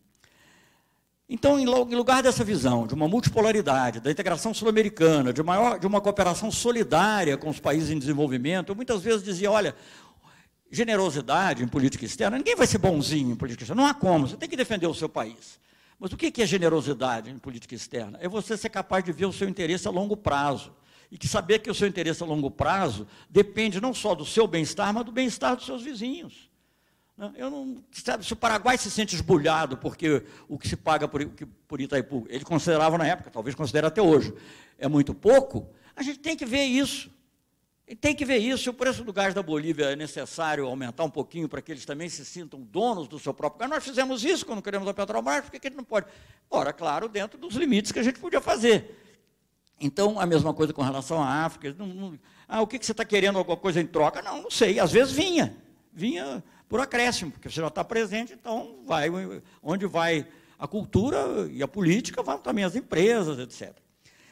Então, em lugar dessa visão de uma multipolaridade, da integração sul-americana, de, de uma cooperação solidária com os países em desenvolvimento, eu muitas vezes dizia, olha, generosidade em política externa, ninguém vai ser bonzinho em política externa, não há como, você tem que defender o seu país. Mas o que é generosidade em política externa? É você ser capaz de ver o seu interesse a longo prazo. E que saber que o seu interesse a longo prazo depende não só do seu bem-estar, mas do bem-estar dos seus vizinhos. Né? Eu não, sabe, se o Paraguai se sente esbulhado porque o que se paga por, por Itaipu, ele considerava na época, talvez considere até hoje, é muito pouco, a gente tem que ver isso. E tem que ver isso. Se o preço do gás da Bolívia é necessário aumentar um pouquinho para que eles também se sintam donos do seu próprio gás, nós fizemos isso quando queremos a Petrobras, por que gente não pode? Ora, claro, dentro dos limites que a gente podia fazer. Então, a mesma coisa com relação à África. Não, não, ah, o que, você está querendo, alguma coisa em troca? Não, não sei. Às vezes vinha. Vinha por acréscimo, porque você já está presente, então vai onde vai a cultura e a política, vão também as empresas, etc.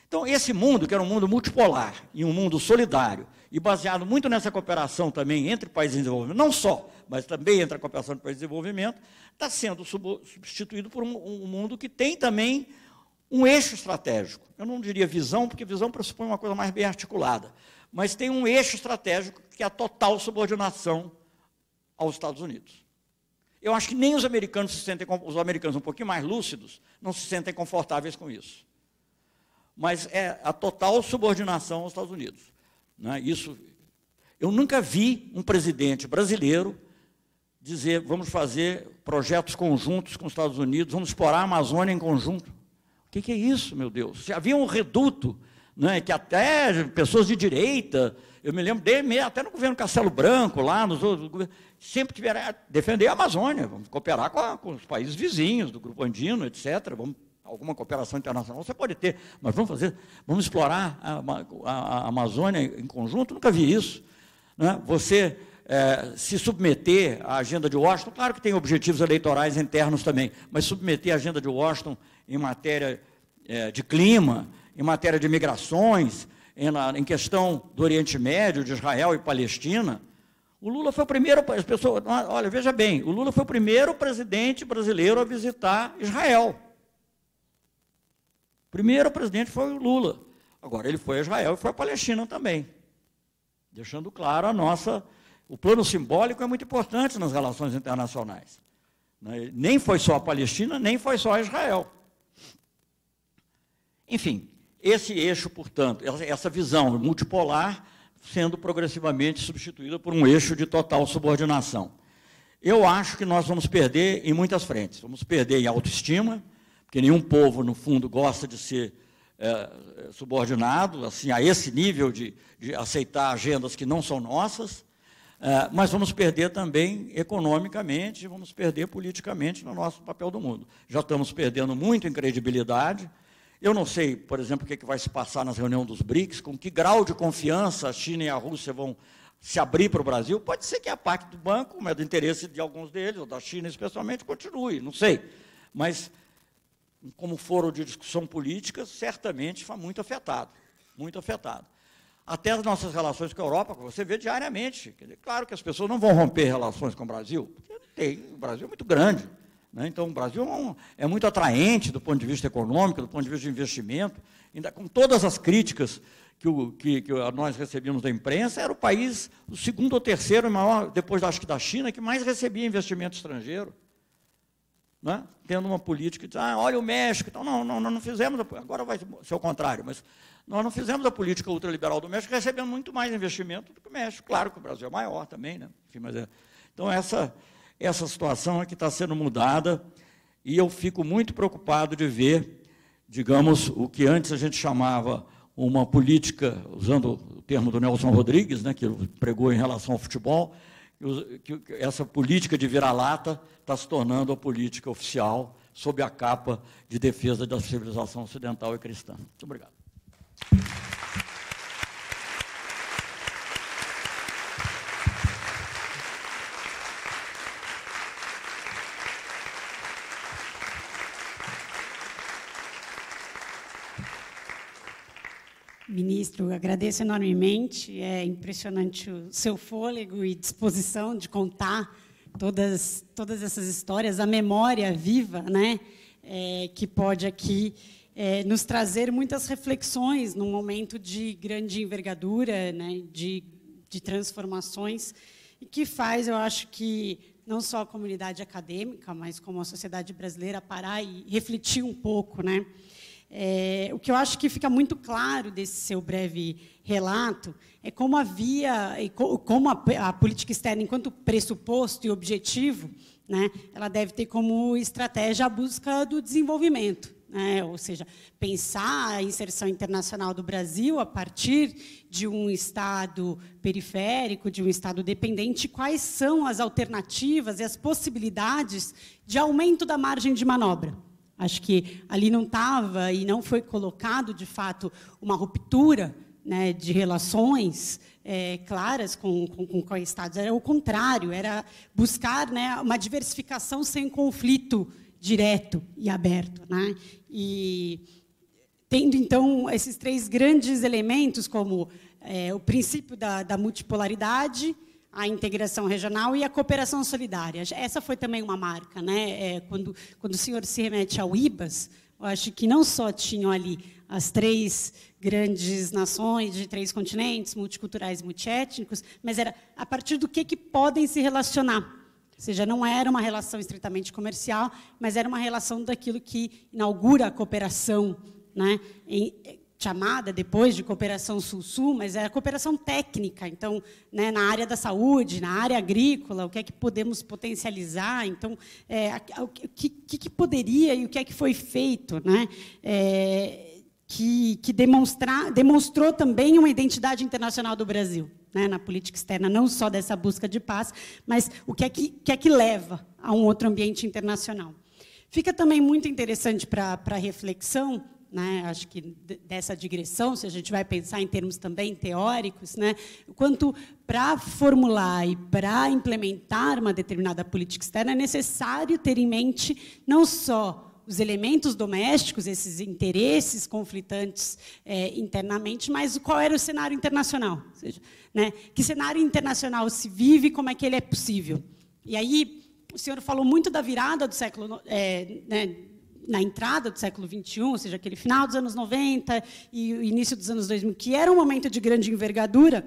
Então, esse mundo, que era um mundo multipolar e um mundo solidário, e baseado muito nessa cooperação também entre países em desenvolvimento, não só, mas também entre a cooperação entre países em desenvolvimento, está sendo substituído por um, um mundo que tem também um eixo estratégico. Eu não diria visão, porque visão pressupõe uma coisa mais bem articulada, mas tem um eixo estratégico que é a total subordinação aos Estados Unidos. Eu acho que nem os americanos se sentem, os americanos um pouquinho mais lúcidos, não se sentem confortáveis com isso. Mas é a total subordinação aos Estados Unidos. Né? Isso, eu nunca vi um presidente brasileiro dizer vamos fazer projetos conjuntos com os Estados Unidos, vamos explorar a Amazônia em conjunto. Que, que é isso, meu Deus? Se havia um reduto né, que até pessoas de direita, eu me lembro dele, até no governo Castelo Branco, lá nos outros sempre tiveram a defender a Amazônia, vamos cooperar com, a, com, os países vizinhos do Grupo Andino, etc. Vamos, alguma cooperação internacional você pode ter, mas vamos fazer, vamos explorar a, a, a Amazônia em conjunto, nunca vi isso. Né? Você é, se submeter à agenda de Washington, claro que tem objetivos eleitorais internos também, mas submeter à agenda de Washington em matéria é, de clima, em matéria de migrações, em, em questão do Oriente Médio, de Israel e Palestina, o Lula foi o primeiro, as pessoas, olha, veja bem, o Lula foi o primeiro presidente brasileiro a visitar Israel. O primeiro presidente foi o Lula. Agora ele foi a Israel e foi a Palestina também. Deixando claro a nossa, o plano simbólico é muito importante nas relações internacionais. Né? Nem foi só a Palestina, nem foi só a Israel. Enfim, esse eixo, portanto, essa visão multipolar sendo progressivamente substituída por um eixo de total subordinação. Eu acho que nós vamos perder em muitas frentes. Vamos perder em autoestima, porque nenhum povo, no fundo, gosta de ser é, subordinado assim, a esse nível de, de, aceitar agendas que não são nossas, é, mas vamos perder também economicamente, vamos perder politicamente no nosso papel do mundo. Já estamos perdendo muito em credibilidade, eu não sei, por exemplo, o que, é vai se passar nas reuniões dos BRICS, com que grau de confiança a China e a Rússia vão se abrir para o Brasil. Pode ser que a parte do banco, mas do interesse de alguns deles, ou da China especialmente, continue, não sei. Mas, como foro de discussão política, certamente foi muito afetado, muito afetado. Até as nossas relações com a Europa, que você vê diariamente. Claro que as pessoas não vão romper relações com o Brasil, porque tem, o Brasil é muito grande. Né? Então, o Brasil é, é muito atraente do ponto de vista econômico, do ponto de vista de investimento, ainda com todas as críticas que, o, que, que, nós recebíamos da imprensa, era o país, o segundo ou terceiro maior, depois acho que da China, que mais recebia investimento estrangeiro. Né? Tendo uma política de, ah, olha o México. Então, não, não, não fizemos, agora vai ser o contrário, mas nós não fizemos a política ultraliberal do México recebendo muito mais investimento do que o México. Claro que o Brasil é maior também, né? Enfim, mas é. Então, essa, essa situação é que está sendo mudada e eu fico muito preocupado de ver, digamos, o que antes a gente chamava uma política, usando o termo do Nelson Rodrigues, né, que pregou em relação ao futebol, que essa política de vira-lata está se tornando a política oficial sob a capa de defesa da civilização ocidental e cristã. Muito obrigado. Ministro, agradeço enormemente. É impressionante o seu fôlego e disposição de contar todas, todas essas histórias, a memória viva, né, é, que pode aqui é, nos trazer muitas reflexões num momento de grande envergadura, né, de, de transformações, e que faz, eu acho que não só a comunidade acadêmica, mas como a sociedade brasileira parar e refletir um pouco, né? É, o que eu acho que fica muito claro desse seu breve relato é como havia, como a, a política externa, enquanto pressuposto e objetivo, né, ela deve ter como estratégia a busca do desenvolvimento. Né, ou seja, pensar a inserção internacional do Brasil a partir de um Estado periférico, de um Estado dependente, quais são as alternativas e as possibilidades de aumento da margem de manobra. Acho que ali não estava e não foi colocado, de fato, uma ruptura né, de relações é, claras com, com, com Estados. Era o contrário, era buscar né, uma diversificação sem conflito direto e aberto. Né? E tendo, então, esses três grandes elementos, como é, o princípio da, da multipolaridade, a integração regional e a cooperação solidária. Essa foi também uma marca. Né? É, quando, quando o senhor se remete ao IBAS, eu acho que não só tinham ali as três grandes nações de três continentes, multiculturais, multiétnicos, mas era a partir do que, que podem se relacionar. Ou seja, não era uma relação estritamente comercial, mas era uma relação daquilo que inaugura a cooperação né, em, chamada depois de cooperação sul-sul, mas é a cooperação técnica. Então, né, na área da saúde, na área agrícola, o que é que podemos potencializar? Então, é, o que, que, poderia e o que é que foi feito, né? É, que, que demonstrou também uma identidade internacional do Brasil, né, na política externa, não só dessa busca de paz, mas o que é que, que, é que leva a um outro ambiente internacional. Fica também muito interessante para a reflexão né, acho que dessa digressão, se a gente vai pensar em termos também teóricos, né, quanto para formular e para implementar uma determinada política externa é necessário ter em mente não só os elementos domésticos, esses interesses conflitantes é, internamente, mas qual era o cenário internacional? Ou seja, né, que cenário internacional se vive, como é que ele é possível? E aí, o senhor falou muito da virada do século é, né, na entrada do século XXI, ou seja, aquele final dos anos 90 e o início dos anos 2000, que era um momento de grande envergadura,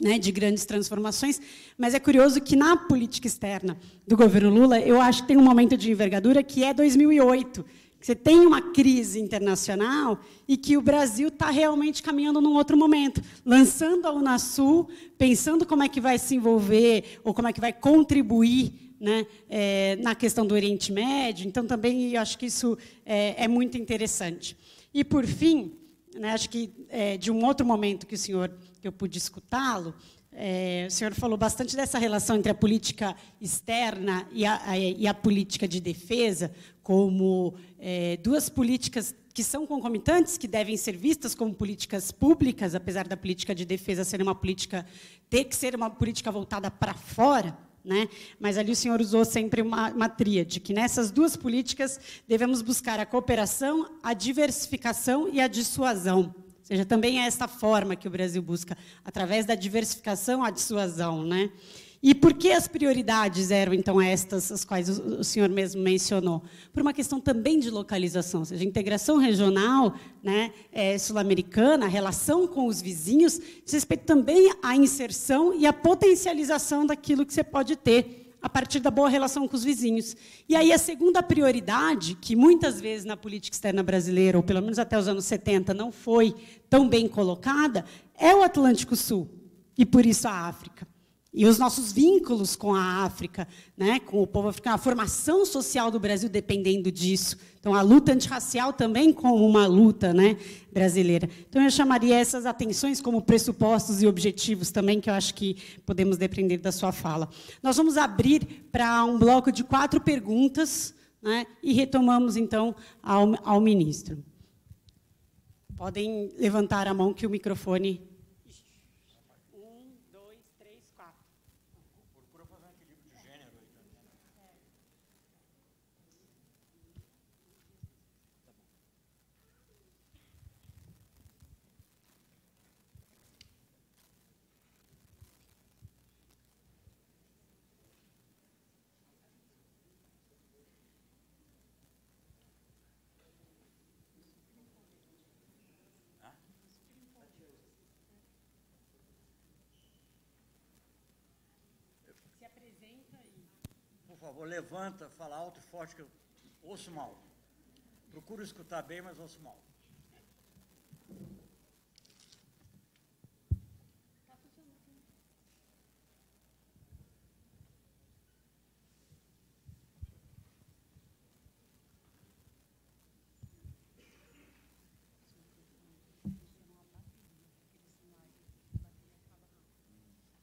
né, de grandes transformações, mas é curioso que na política externa do governo Lula, eu acho que tem um momento de envergadura que é 2008, que você tem uma crise internacional e que o Brasil está realmente caminhando num outro momento, lançando a Unasul, pensando como é que vai se envolver ou como é que vai contribuir né, é, na questão do Oriente Médio. Então, também acho que isso é, é muito interessante. E, por fim, né, acho que é, de um outro momento que o senhor que eu pude escutá-lo, é, o senhor falou bastante dessa relação entre a política externa e a, a, e a política de defesa, como é, duas políticas que são concomitantes, que devem ser vistas como políticas públicas, apesar da política de defesa ser uma política ter que ser uma política voltada para fora. Né? Mas ali o senhor usou sempre uma, uma tríade, que nessas duas políticas devemos buscar a cooperação, a diversificação e a dissuasão. Ou seja, também é essa forma que o Brasil busca, através da diversificação, a dissuasão. Né? E por que as prioridades eram, então, estas, as quais o senhor mesmo mencionou? Por uma questão também de localização, ou seja, integração regional né, é, sul-americana, a relação com os vizinhos, diz respeito também à inserção e à potencialização daquilo que você pode ter a partir da boa relação com os vizinhos. E aí a segunda prioridade, que muitas vezes na política externa brasileira, ou pelo menos até os anos 70, não foi tão bem colocada, é o Atlântico Sul, e por isso a África. E os nossos vínculos com a África, né, com o povo africano, a formação social do Brasil dependendo disso. Então, a luta antirracial também como uma luta né, brasileira. Então, eu chamaria essas atenções como pressupostos e objetivos também, que eu acho que podemos depender da sua fala. Nós vamos abrir para um bloco de quatro perguntas né, e retomamos, então, ao, ao ministro. Podem levantar a mão que o microfone favor, levanta, fala alto e forte que eu ouço mal. Procuro escutar bem, mas ouço mal.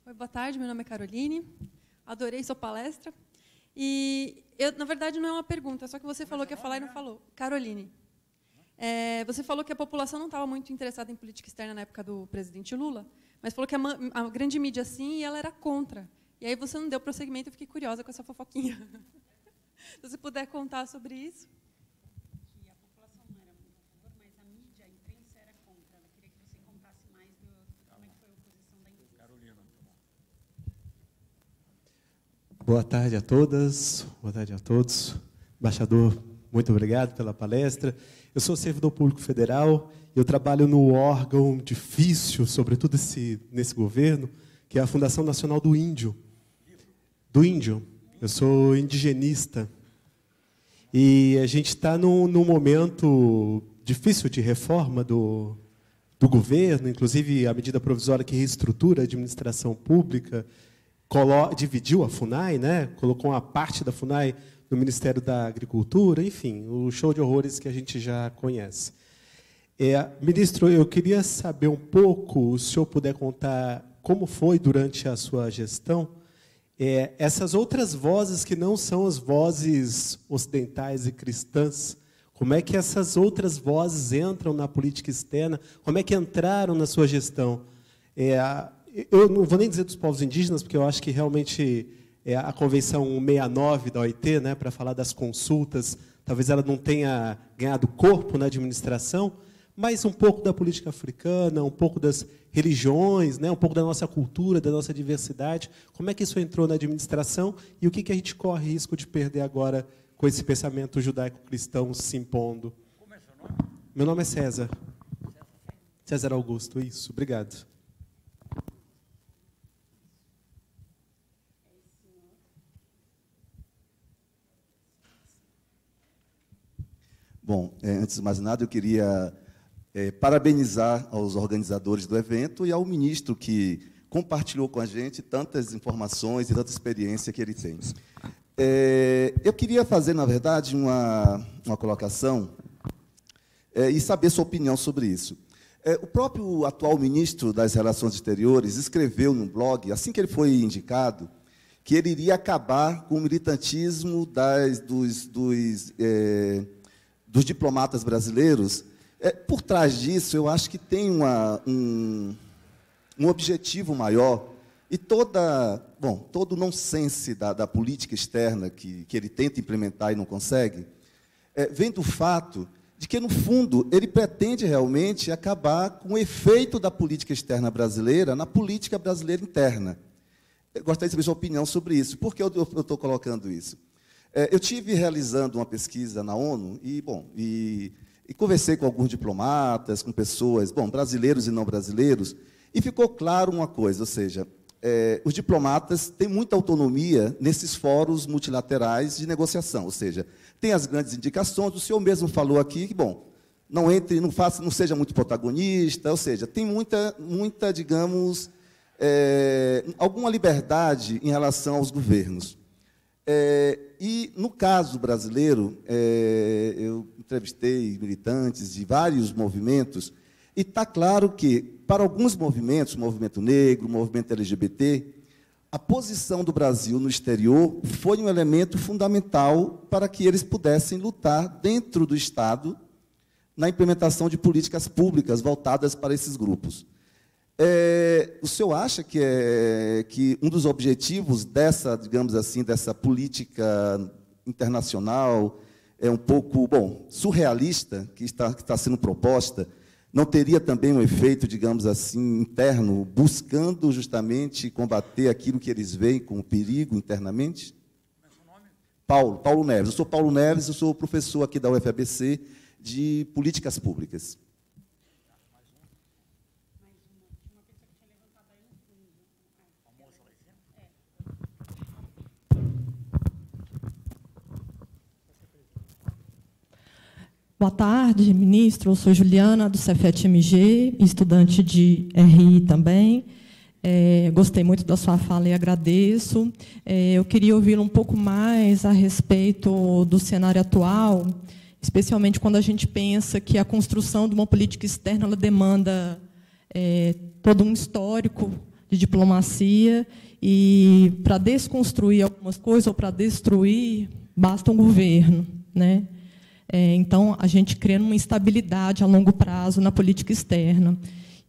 Oi, boa tarde, meu nome é Caroline. Adorei sua palestra. E, eu, na verdade, não é uma pergunta, só que você falou que ia falar e não falou. Caroline. É, você falou que a população não estava muito interessada em política externa na época do presidente Lula, mas falou que a, a grande mídia sim e ela era contra. E aí você não deu prosseguimento, eu fiquei curiosa com essa fofoquinha. Se você puder contar sobre isso. Boa tarde a todas, boa tarde a todos. Embaixador, muito obrigado pela palestra. Eu sou servidor público federal e eu trabalho no órgão difícil, sobretudo esse, nesse governo, que é a Fundação Nacional do Índio. Do Índio. Eu sou indigenista. E a gente está num, num momento difícil de reforma do, do governo, inclusive a medida provisória que reestrutura a administração pública dividiu a FUNAI, né? colocou uma parte da FUNAI no Ministério da Agricultura, enfim, o show de horrores que a gente já conhece. É, ministro, eu queria saber um pouco, se o senhor puder contar como foi durante a sua gestão, é, essas outras vozes que não são as vozes ocidentais e cristãs, como é que essas outras vozes entram na política externa? Como é que entraram na sua gestão? É, eu não vou nem dizer dos povos indígenas, porque eu acho que realmente é a Convenção 69 da OIT, né, para falar das consultas, talvez ela não tenha ganhado corpo na administração, mas um pouco da política africana, um pouco das religiões, né, um pouco da nossa cultura, da nossa diversidade. Como é que isso entrou na administração e o que, que a gente corre risco de perder agora com esse pensamento judaico-cristão se impondo? Como é seu nome? Meu nome é César. César Augusto, isso. Obrigado. Bom, é, antes de mais nada, eu queria é, parabenizar aos organizadores do evento e ao ministro que compartilhou com a gente tantas informações e tanta experiência que ele tem. É, eu queria fazer, na verdade, uma, uma colocação é, e saber sua opinião sobre isso. É, o próprio atual ministro das Relações Exteriores escreveu no blog, assim que ele foi indicado, que ele iria acabar com o militantismo das, dos, dos é, dos diplomatas brasileiros, é, por trás disso, eu acho que tem uma, um, um objetivo maior e toda, bom, todo o nonsense da, da política externa que, que ele tenta implementar e não consegue, é, vem do fato de que, no fundo, ele pretende realmente acabar com o efeito da política externa brasileira na política brasileira interna. gostaria de saber sua opinião sobre isso. Por que eu estou colocando isso? É, eu tive realizando uma pesquisa na ONU e, bom, e, e, conversei com alguns diplomatas, com pessoas, bom, brasileiros e não brasileiros, e ficou claro uma coisa, ou seja, é, os diplomatas têm muita autonomia nesses fóruns multilaterais de negociação, ou seja, tem as grandes indicações. O senhor mesmo falou aqui que, bom, não entre, não faça, não seja muito protagonista, ou seja, tem muita, muita, digamos, é, alguma liberdade em relação aos governos. É, e, no caso brasileiro, é, eu entrevistei militantes de vários movimentos, e está claro que, para alguns movimentos, movimento negro, movimento LGBT, a posição do Brasil no exterior foi um elemento fundamental para que eles pudessem lutar dentro do Estado na implementação de políticas públicas voltadas para esses grupos. É, o senhor acha que, é, que um dos objetivos dessa, digamos assim, dessa política internacional é um pouco, bom, surrealista que está, que está sendo proposta, não teria também um efeito, digamos assim, interno, buscando justamente combater aquilo que eles veem como perigo internamente? Paulo, Paulo Neves. Eu sou Paulo Neves, eu sou professor aqui da UFABC de políticas públicas. Boa tarde, ministro. Eu sou Juliana, do Cefet-MG, estudante de RI também. É, gostei muito da sua fala e agradeço. É, eu queria ouvir um pouco mais a respeito do cenário atual, especialmente quando a gente pensa que a construção de uma política externa demanda é, todo um histórico de diplomacia e para desconstruir algumas coisas ou para destruir basta um governo, né? É, então, a gente cria uma instabilidade a longo prazo na política externa.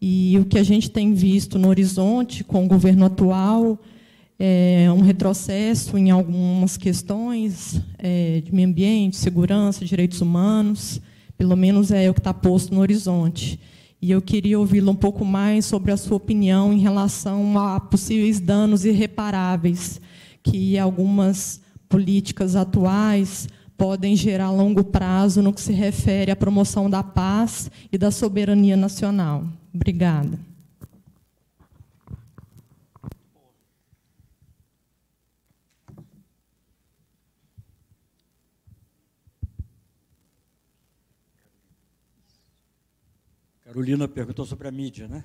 E o que a gente tem visto no horizonte com o governo atual é um retrocesso em algumas questões é, de meio ambiente, segurança, direitos humanos, pelo menos é o que está posto no horizonte. E eu queria ouvi-lo um pouco mais sobre a sua opinião em relação a possíveis danos irreparáveis que algumas políticas atuais podem gerar longo prazo no que se refere à promoção da paz e da soberania nacional. Obrigada. Carolina perguntou sobre a mídia, né?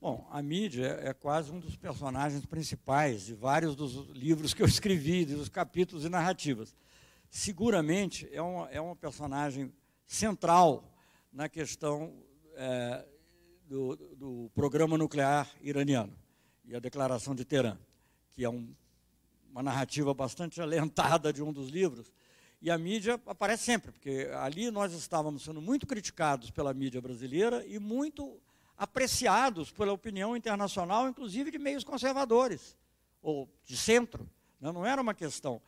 Bom, a mídia é quase um dos personagens principais de vários dos livros que eu escrevi, dos capítulos e narrativas seguramente é uma, é uma personagem central na questão é, do, do, programa nuclear iraniano e a declaração de Teherã, que é um, uma narrativa bastante alentada de um dos livros. E a mídia aparece sempre, porque ali nós estávamos sendo muito criticados pela mídia brasileira e muito apreciados pela opinião internacional, inclusive de meios conservadores, ou de centro. Né? Não era uma questão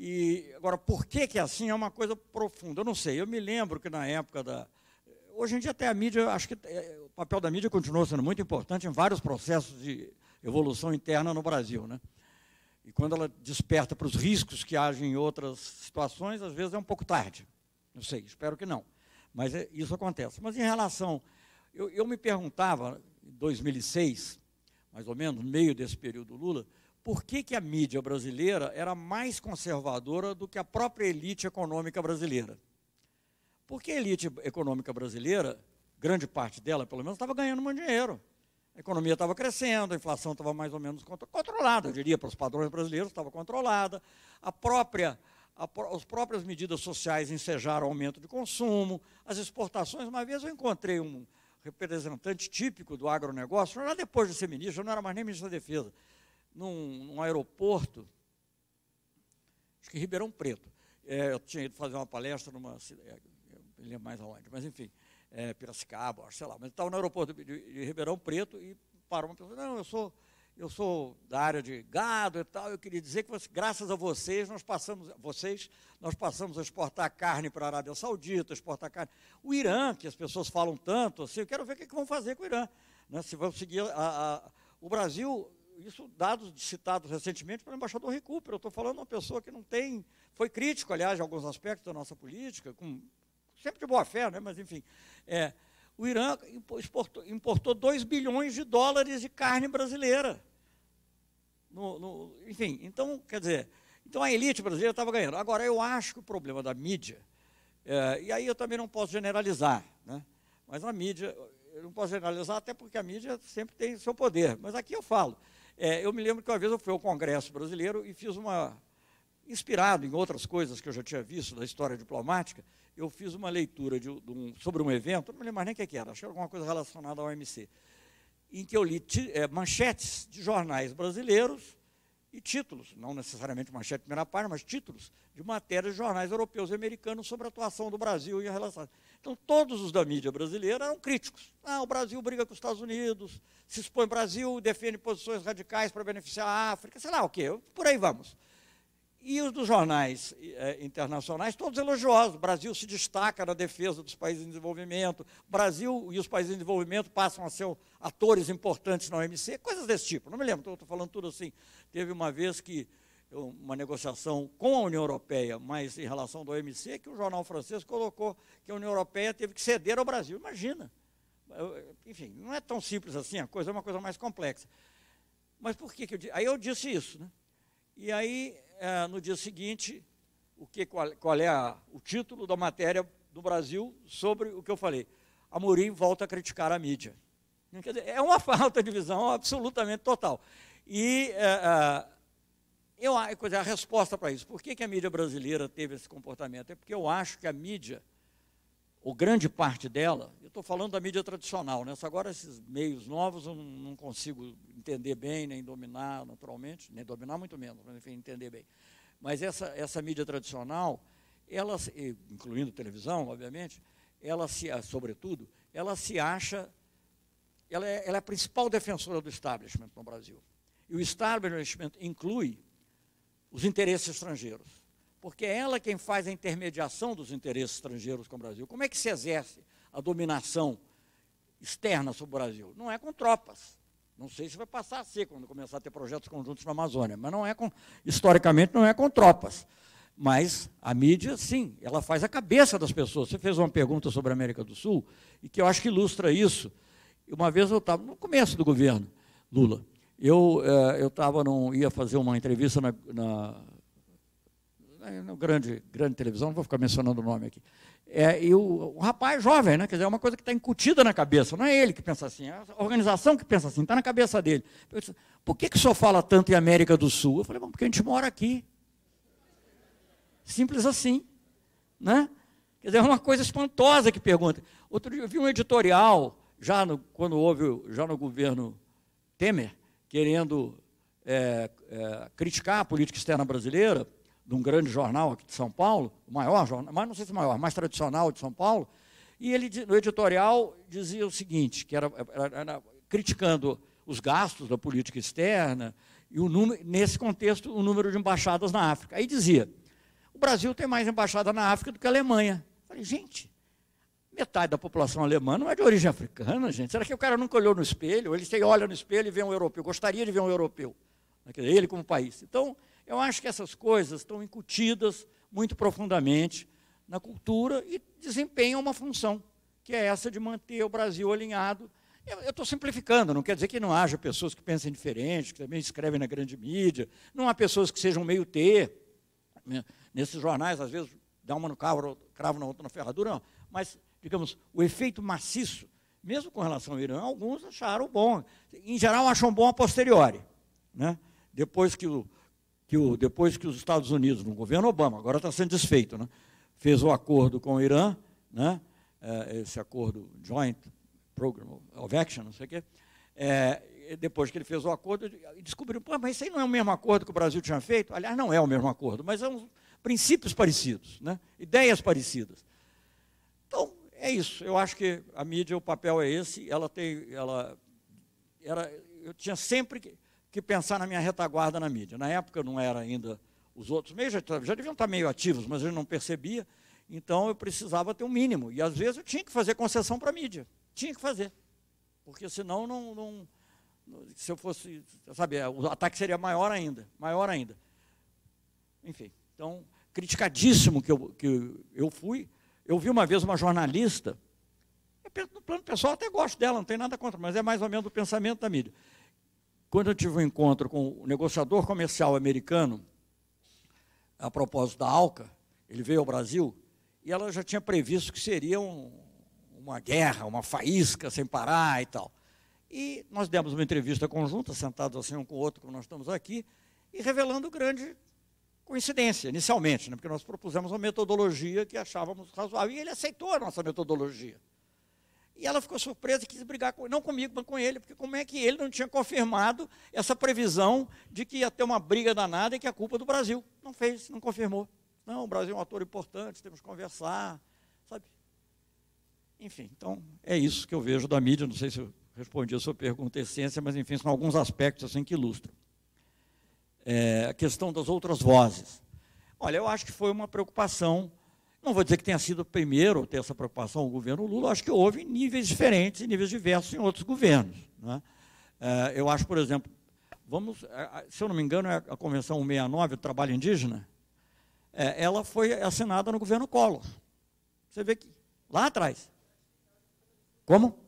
e agora, por que, que é assim é uma coisa profunda. Eu não sei. Eu me lembro que na época da. Hoje em dia, até a mídia, acho que é, o papel da mídia continua sendo muito importante em vários processos de evolução interna no Brasil. Né? E quando ela desperta para os riscos que agem em outras situações, às vezes é um pouco tarde. Não sei, espero que não. Mas é, isso acontece. Mas em relação. Eu, eu me perguntava, em 2006, mais ou menos, no meio desse período Lula, por que, que a mídia brasileira era mais conservadora do que a própria elite econômica brasileira. Porque a elite econômica brasileira, grande parte dela, pelo menos, estava ganhando muito dinheiro. A economia estava crescendo, a inflação estava mais ou menos controlada, eu diria, para os padrões brasileiros, estava controlada. A própria, a, as próprias medidas sociais ensejaram aumento de consumo, as exportações. Uma vez eu encontrei um representante típico do agronegócio, lá depois de ser ministro, eu não era mais nem ministro da Defesa, num, num aeroporto, acho que Ribeirão Preto. É, eu tinha ido fazer uma palestra numa cidade, é mais aonde, mas enfim, é, Piracicaba, sei lá, mas estava no aeroporto de, de, Ribeirão Preto e parou uma pessoa, não, eu sou, eu sou da área de gado e tal, eu queria dizer que graças a vocês nós passamos, vocês, nós passamos a exportar carne para a Arábia Saudita, exportar carne. O Irã, que as pessoas falam tanto, assim, eu quero ver o que, que vão fazer com o Irã. Né, se vão seguir a, a, o Brasil isso dados citados recentemente pelo embaixador Recupero. Eu estou falando de uma pessoa que não tem, foi crítico, aliás, de alguns aspectos da nossa política, com, sempre de boa fé, né? mas enfim. É, o Irã exportou, importou 2 bilhões de dólares de carne brasileira. No, no, enfim, então, quer dizer, então a elite brasileira estava ganhando. Agora, eu acho que o problema da mídia, é, e aí eu também não posso generalizar, né? mas a mídia, eu não posso generalizar até porque a mídia sempre tem seu poder, mas aqui eu falo. É, eu me lembro que uma vez eu fui ao Congresso Brasileiro e fiz uma, inspirado em outras coisas que eu já tinha visto da história diplomática, eu fiz uma leitura de, de um, sobre um evento, não me lembro mais nem o que era, acho que era alguma coisa relacionada ao OMC, em que eu li é, manchetes de jornais brasileiros e títulos, não necessariamente manchete de primeira página, mas títulos de matérias de jornais europeus e americanos sobre a atuação do Brasil em relação. Então, todos os da mídia brasileira eram críticos. Ah, o Brasil briga com os Estados Unidos, se expõe ao Brasil, defende posições radicais para beneficiar a África, sei lá o quê, por aí vamos. E os dos jornais eh, internacionais, todos elogiosos. O Brasil se destaca na defesa dos países em desenvolvimento. O Brasil e os países em desenvolvimento passam a ser atores importantes na OMC, coisas desse tipo. Não me lembro, estou falando tudo assim. Teve uma vez que uma negociação com a União Europeia, mas em relação da OMC, que o jornal francês colocou que a União Europeia teve que ceder ao Brasil. Imagina. Enfim, não é tão simples assim, a coisa é uma coisa mais complexa. Mas por que, que eu disse? Aí eu disse isso. Né? E aí é, no dia seguinte, o que, qual, qual é a, o título da matéria do Brasil sobre o que eu falei. Amorim volta a criticar a mídia. Dizer, é uma falta de visão absolutamente total. E é, é, eu, a resposta para isso, por que, que a mídia brasileira teve esse comportamento? É porque eu acho que a mídia, ou grande parte dela, eu estou falando da mídia tradicional, né? agora esses meios novos eu não consigo entender bem, nem dominar naturalmente, nem dominar muito menos, mas enfim, entender bem. Mas essa, essa mídia tradicional, ela, incluindo televisão, obviamente, ela se, sobretudo, ela se acha, ela é, ela é a principal defensora do establishment no Brasil. E o establishment inclui os interesses estrangeiros, porque é ela quem faz a intermediação dos interesses estrangeiros com o Brasil. Como é que se exerce a dominação externa sobre o Brasil? Não é com tropas, não sei se vai passar a ser quando começar a ter projetos conjuntos na Amazônia, mas não é com, historicamente não é com tropas. Mas a mídia, sim, ela faz a cabeça das pessoas. Você fez uma pergunta sobre a América do Sul, e que eu acho que ilustra isso. Uma vez eu estava, no começo do governo Lula, eu eh, eu estava, ia fazer uma entrevista na, na grande, grande televisão, não vou ficar mencionando o nome aqui. É, e o, o, rapaz jovem, né? Quer dizer, é uma coisa que está incutida na cabeça. Não é ele que pensa assim, é a organização que pensa assim, está na cabeça dele. Disse, Por que, que o senhor fala tanto em América do Sul? Eu falei, bom, porque a gente mora aqui. Simples assim. Né? Quer dizer, é uma coisa espantosa que pergunta. Outro dia eu vi um editorial, já no, quando houve, já no governo Temer, querendo é, é, criticar a política externa brasileira, de um grande jornal aqui de São Paulo, o maior jornal, mas não sei se é maior, mais tradicional de São Paulo, e ele, no editorial, dizia o seguinte, que era, era, era criticando os gastos da política externa, e o número, nesse contexto, o número de embaixadas na África. Aí dizia, o Brasil tem mais embaixada na África do que a Alemanha. Eu falei, gente, metade da população alemã não é de origem africana, gente. Será que o cara nunca olhou no espelho? Ele olha no espelho e vê um europeu. Gostaria de ver um europeu. Ele como país. Então, eu acho que essas coisas estão incutidas muito profundamente na cultura e desempenham uma função, que é essa de manter o Brasil alinhado. Eu estou simplificando, não quer dizer que não haja pessoas que pensem diferente, que também escrevem na grande mídia, não há pessoas que sejam meio ter. Né? Nesses jornais, às vezes, dá uma no carro, cravo na outra na ferradura, não. Mas, digamos, o efeito maciço, mesmo com relação ao Irã, alguns acharam bom. Em geral, acham bom a posteriori. Né? Depois que o, que o, depois que os Estados Unidos, no governo Obama, agora está sendo desfeito, né, fez o acordo com o Irã, né, é, esse acordo Joint Program of Action, não sei o quê, é, depois que ele fez o acordo, descobriram, Pô, mas isso aí não é o mesmo acordo que o Brasil tinha feito? Aliás, não é o mesmo acordo, mas são princípios parecidos, né, ideias parecidas. Então, é isso. Eu acho que a mídia, o papel é esse, ela tem, ela, era, eu tinha sempre que que pensar na minha retaguarda na mídia. Na época não era ainda os outros meios, já, já deviam estar meio ativos, mas eu não percebia. Então eu precisava ter um mínimo. E às vezes eu tinha que fazer concessão para a mídia. Tinha que fazer. Porque senão não, não, Se eu fosse, sabe, o ataque seria maior ainda, maior ainda. Enfim, então, criticadíssimo que eu, que eu fui. Eu vi uma vez uma jornalista, no plano pessoal até gosto dela, não tem nada contra, mas é mais ou menos o pensamento da mídia. Quando eu tive um encontro com o negociador comercial americano, a propósito da Alca, ele veio ao Brasil, e ela já tinha previsto que seria um, uma guerra, uma faísca sem parar e tal. E nós demos uma entrevista conjunta, sentados assim um com o outro, como nós estamos aqui, e revelando grande coincidência, inicialmente, né, porque nós propusemos uma metodologia que achávamos razoável, e ele aceitou a nossa metodologia. E ela ficou surpresa e quis brigar, com, não comigo, mas com ele, porque como é que ele não tinha confirmado essa previsão de que ia ter uma briga danada e que a culpa é do Brasil? Não fez, não confirmou. Não, o Brasil é um ator importante, temos que conversar, sabe? Enfim, então é isso que eu vejo da mídia. Não sei se eu respondi a sua pergunta essência, mas enfim, são alguns aspectos assim que ilustram. É, a questão das outras vozes. Olha, eu acho que foi uma preocupação não vou dizer que tenha sido o primeiro a ter essa preocupação o governo Lula, acho que houve níveis diferentes, níveis diversos em outros governos. Né? É, eu acho, por exemplo, vamos, é, se eu não me engano, é a Convenção 169 do Trabalho Indígena, ela foi assinada no governo Collor. Você vê que lá atrás. Como?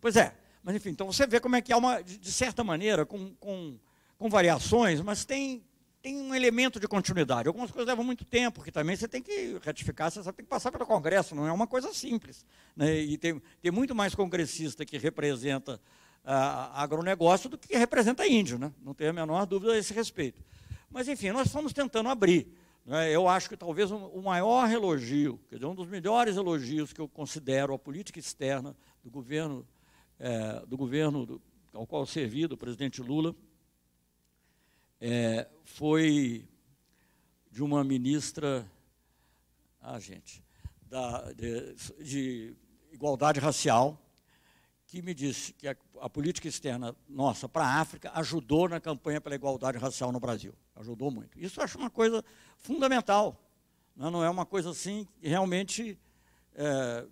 Pois é, mas enfim, então você vê como é que há uma, de certa maneira, com, com, com variações, mas tem, tem um elemento de continuidade. Algumas coisas levam muito tempo, porque também você tem que ratificar, você tem que passar pelo Congresso, não é uma coisa simples. Né? E tem, tem muito mais congressista que representa ah, agronegócio do que representa índio, né? não tenho a menor dúvida a esse respeito. Mas, enfim, nós estamos tentando abrir. Né? Eu acho que talvez o maior elogio, quer dizer, um dos melhores elogios que eu considero a política externa do governo, é, do governo do, ao qual servi, do presidente Lula, é, foi de uma ministra, ah, gente, da, de, de igualdade racial, que me disse que a, a política externa nossa para a África ajudou na campanha pela igualdade racial no Brasil. Ajudou muito. Isso eu acho uma coisa fundamental. Né? Não é uma coisa assim que realmente é,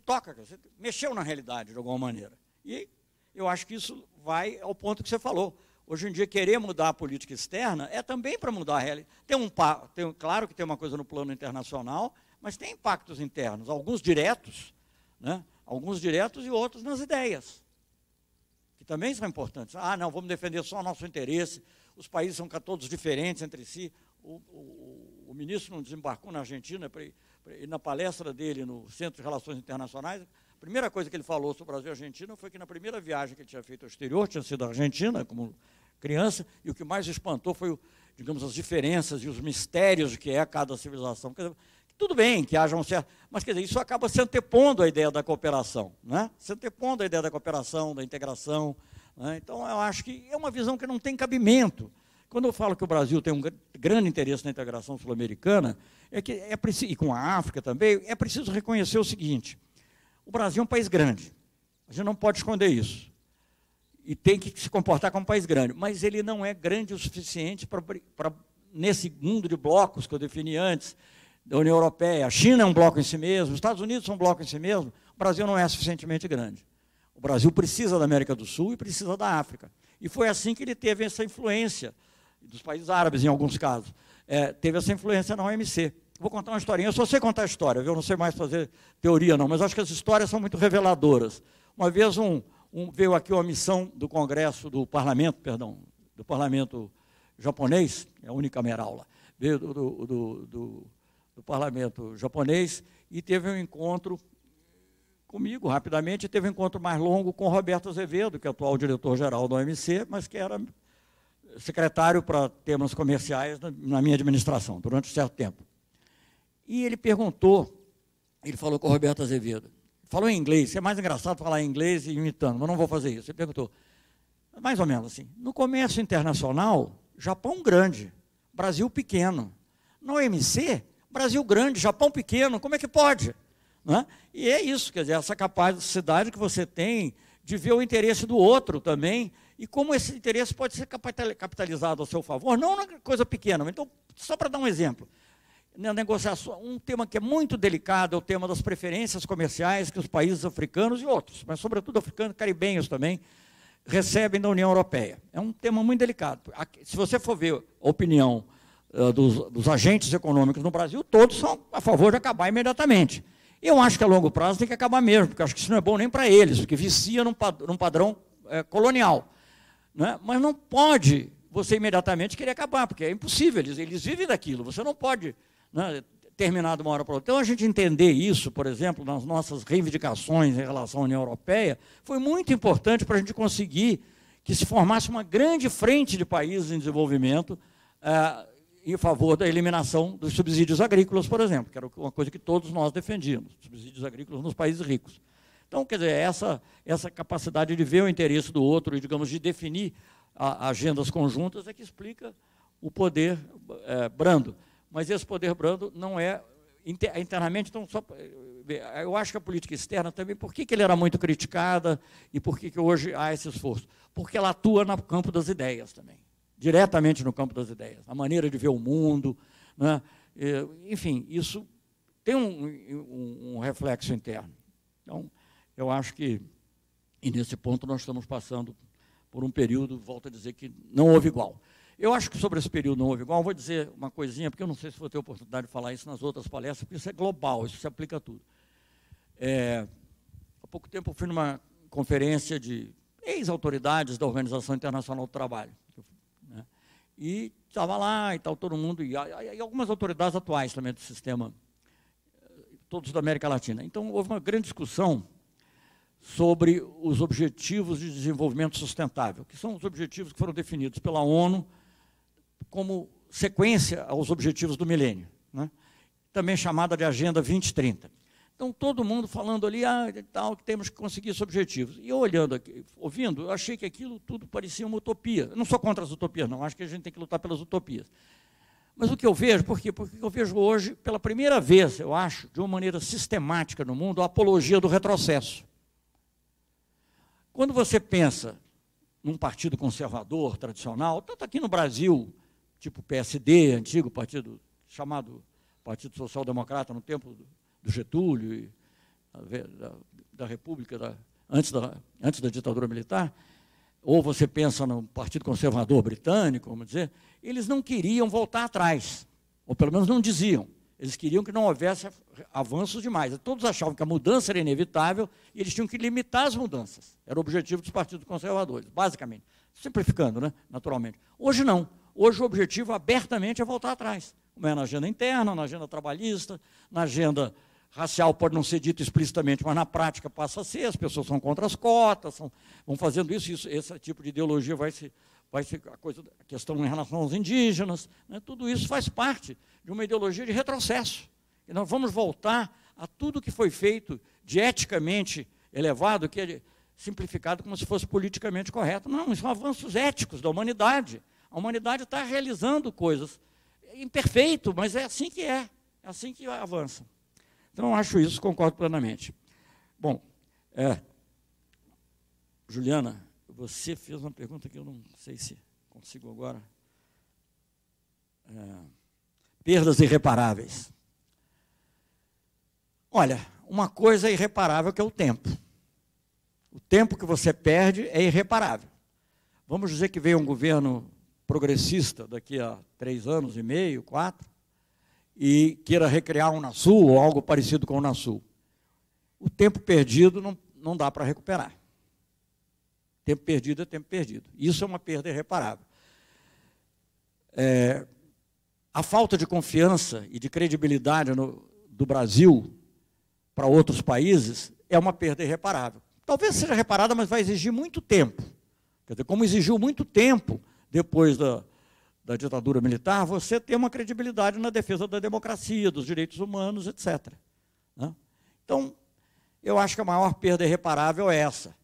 toca, você mexeu na realidade de alguma maneira. E eu acho que isso vai ao ponto que você falou. Hoje em dia, querer mudar a política externa é também para mudar a realidade. Tem um, tem, claro que tem uma coisa no plano internacional, mas tem impactos internos, alguns diretos, né? alguns diretos e outros nas ideias, que também são importantes. Ah, não, vamos defender só o nosso interesse, os países são todos diferentes entre si. O, o, o ministro não desembarcou na Argentina, e na palestra dele no Centro de Relações Internacionais, primeira coisa que ele falou sobre o Brasil e a Argentina foi que na primeira viagem que ele tinha feito ao exterior, tinha sido a Argentina, como criança, e o que mais espantou foi, digamos, as diferenças e os mistérios que é cada civilização. Dizer, tudo bem que haja um certo. Mas, quer dizer, isso acaba se antepondo a ideia da cooperação, né? se antepondo a ideia da cooperação, da integração. Né? Então, eu acho que é uma visão que não tem cabimento. Quando eu falo que o Brasil tem um grande interesse na integração sul-americana, é que é preciso, e com a África também, é preciso reconhecer o seguinte: o Brasil é um país grande. A gente não pode esconder isso e tem que se comportar como um país grande, mas ele não é grande o suficiente para, nesse mundo de blocos que eu defini antes, da União Europeia, a China é um bloco em si mesmo, os Estados Unidos são um bloco em si mesmo, o Brasil não é suficientemente grande. O Brasil precisa da América do Sul e precisa da África. E foi assim que ele teve essa influência, dos países árabes em alguns casos, é, teve essa influência na OMC. Vou contar uma historinha, eu só sei contar história, eu não sei mais fazer teoria não, mas acho que as histórias são muito reveladoras. Uma vez um, um, veio aqui uma missão do Congresso, do Parlamento, perdão, do Parlamento japonês, é a unicameral lá, veio do, do, do, do, do Parlamento japonês e teve um encontro comigo, rapidamente, teve um encontro mais longo com Roberto Azevedo, que é atual diretor-geral da OMC, mas que era secretário para temas comerciais na minha administração, durante certo tempo. E ele perguntou, ele falou com o Roberto Azevedo, falou em inglês, é mais engraçado falar em inglês e imitando, mas não vou fazer isso. Ele perguntou, mais ou menos assim, no comércio internacional, Japão grande, Brasil pequeno. No OMC, Brasil grande, Japão pequeno, como é que pode? Né? E é isso, quer dizer, essa capacidade que você tem de ver o interesse do outro também e como esse interesse pode ser capitalizado a seu favor, não na coisa pequena. Então, só para dar um exemplo, na negociação, um tema que é muito delicado é o tema das preferências comerciais que os países africanos e outros, mas sobretudo africanos, caribenhos também, recebem da União Europeia. É um tema muito delicado. Se você for ver a opinião uh, dos, dos, agentes econômicos no Brasil, todos são a favor de acabar imediatamente. Eu acho que a longo prazo tem que acabar mesmo, porque acho que isso não é bom nem para eles, porque vicia num, num padrão é, colonial. Né? Mas não pode você imediatamente querer acabar, porque é impossível, eles, eles vivem daquilo, você não pode né, terminar de uma hora para outra. Então, a gente entender isso, por exemplo, nas nossas reivindicações em relação à União Europeia, foi muito importante para a gente conseguir que se formasse uma grande frente de países em desenvolvimento eh, em favor da eliminação dos subsídios agrícolas, por exemplo, que era uma coisa que todos nós defendíamos, subsídios agrícolas nos países ricos. Então, quer dizer, essa, essa capacidade de ver o interesse do outro e, digamos, de definir a, agendas conjuntas é que explica o poder é, brando. Mas esse poder brando não é internamente, então, só, eu acho que a política externa também, por que, que ele era muito criticada e por que, que hoje há esse esforço? Porque ela atua no campo das ideias também, diretamente no campo das ideias, a maneira de ver o mundo, né? enfim, isso tem um, um, um reflexo interno. Então, eu acho que, e nesse ponto nós estamos passando por um período, volto a dizer que não houve igual. Eu acho que sobre esse período não houve igual, vou dizer uma coisinha, porque eu não sei se vou ter oportunidade de falar isso nas outras palestras, porque isso é global, isso se aplica a tudo. É, há pouco tempo eu fui numa conferência de ex-autoridades da Organização Internacional do Trabalho. Né, e estava lá e tal, todo mundo, e, e, algumas autoridades atuais também do sistema, todos da América Latina. Então houve uma grande discussão sobre os Objetivos de Desenvolvimento Sustentável, que são os objetivos que foram definidos pela ONU como sequência aos objetivos do milênio, né? também chamada de Agenda 2030. Então, todo mundo falando ali, ah, tal, que temos que conseguir esses objetivos. E eu olhando aqui, ouvindo, eu achei que aquilo tudo parecia uma utopia. Eu não sou contra as utopias, não, acho que a gente tem que lutar pelas utopias. Mas o que eu vejo, por quê? Porque eu vejo hoje, pela primeira vez, eu acho, de uma maneira sistemática no mundo, a apologia do retrocesso. Quando você pensa num partido conservador, tradicional, tanto aqui no Brasil, tipo PSD, antigo partido chamado Partido Social Democrata no tempo do Getúlio, e, da, da, República, da, antes, da, antes da ditadura militar, ou você pensa no Partido Conservador Britânico, vamos dizer, eles não queriam voltar atrás, ou pelo menos não diziam. Eles queriam que não houvesse avanços demais. Todos achavam que a mudança era inevitável e eles tinham que limitar as mudanças. Era o objetivo dos partidos conservadores, basicamente. Simplificando, né? naturalmente. Hoje não. Hoje o objetivo abertamente é voltar atrás. Como é na agenda interna, na agenda trabalhista, na agenda racial pode não ser dito explicitamente, mas na prática passa a ser, as pessoas são contra as cotas, são, vão fazendo isso, isso, esse tipo de ideologia vai se vai ser a, coisa, a questão em relação aos indígenas, né? tudo isso faz parte de uma ideologia de retrocesso. E nós vamos voltar a tudo que foi feito de eticamente elevado, que é simplificado como se fosse politicamente correto. Não, são avanços éticos da humanidade. A humanidade está realizando coisas imperfeito, mas é assim que é, é assim que avança. Então, acho isso, concordo plenamente. Bom, é, Juliana, você fez uma pergunta que eu não sei se consigo agora. É, perdas irreparáveis. Olha, uma coisa é irreparável que é o tempo. O tempo que você perde é irreparável. Vamos dizer que veio um governo progressista daqui a três anos e meio, quatro, e queira recriar um Unasul ou algo parecido com o Unasul. O tempo perdido não, não dá para recuperar. Tempo perdido é tempo perdido. Isso é uma perda irreparável. É, a falta de confiança e de credibilidade no, do Brasil para outros países é uma perda irreparável. Talvez seja reparada, mas vai exigir muito tempo. Quer dizer, como exigiu muito tempo depois da, da ditadura militar, você ter uma credibilidade na defesa da democracia, dos direitos humanos, etc. Né? Então, eu acho que a maior perda irreparável é essa.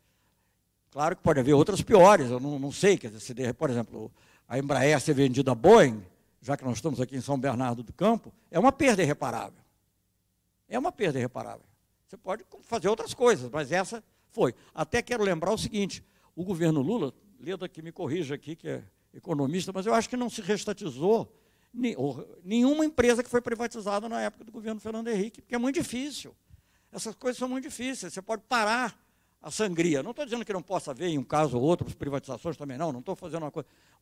Claro que pode haver outras piores, eu não, não sei, quer dizer, se, por exemplo, a Embraer ser vendida a Boeing, já que nós estamos aqui em São Bernardo do Campo, é uma perda irreparável. É uma perda irreparável. Você pode fazer outras coisas, mas essa foi. Até quero lembrar o seguinte: o governo Lula, Leda que me corrija aqui, que é economista, mas eu acho que não se restatizou nenhuma empresa que foi privatizada na época do governo Fernando Henrique, porque é muito difícil. Essas coisas são muito difíceis. Você pode parar a sangria. Não estou dizendo que não possa haver, em um caso ou outro, privatizações também não. Não estou fazendo uma,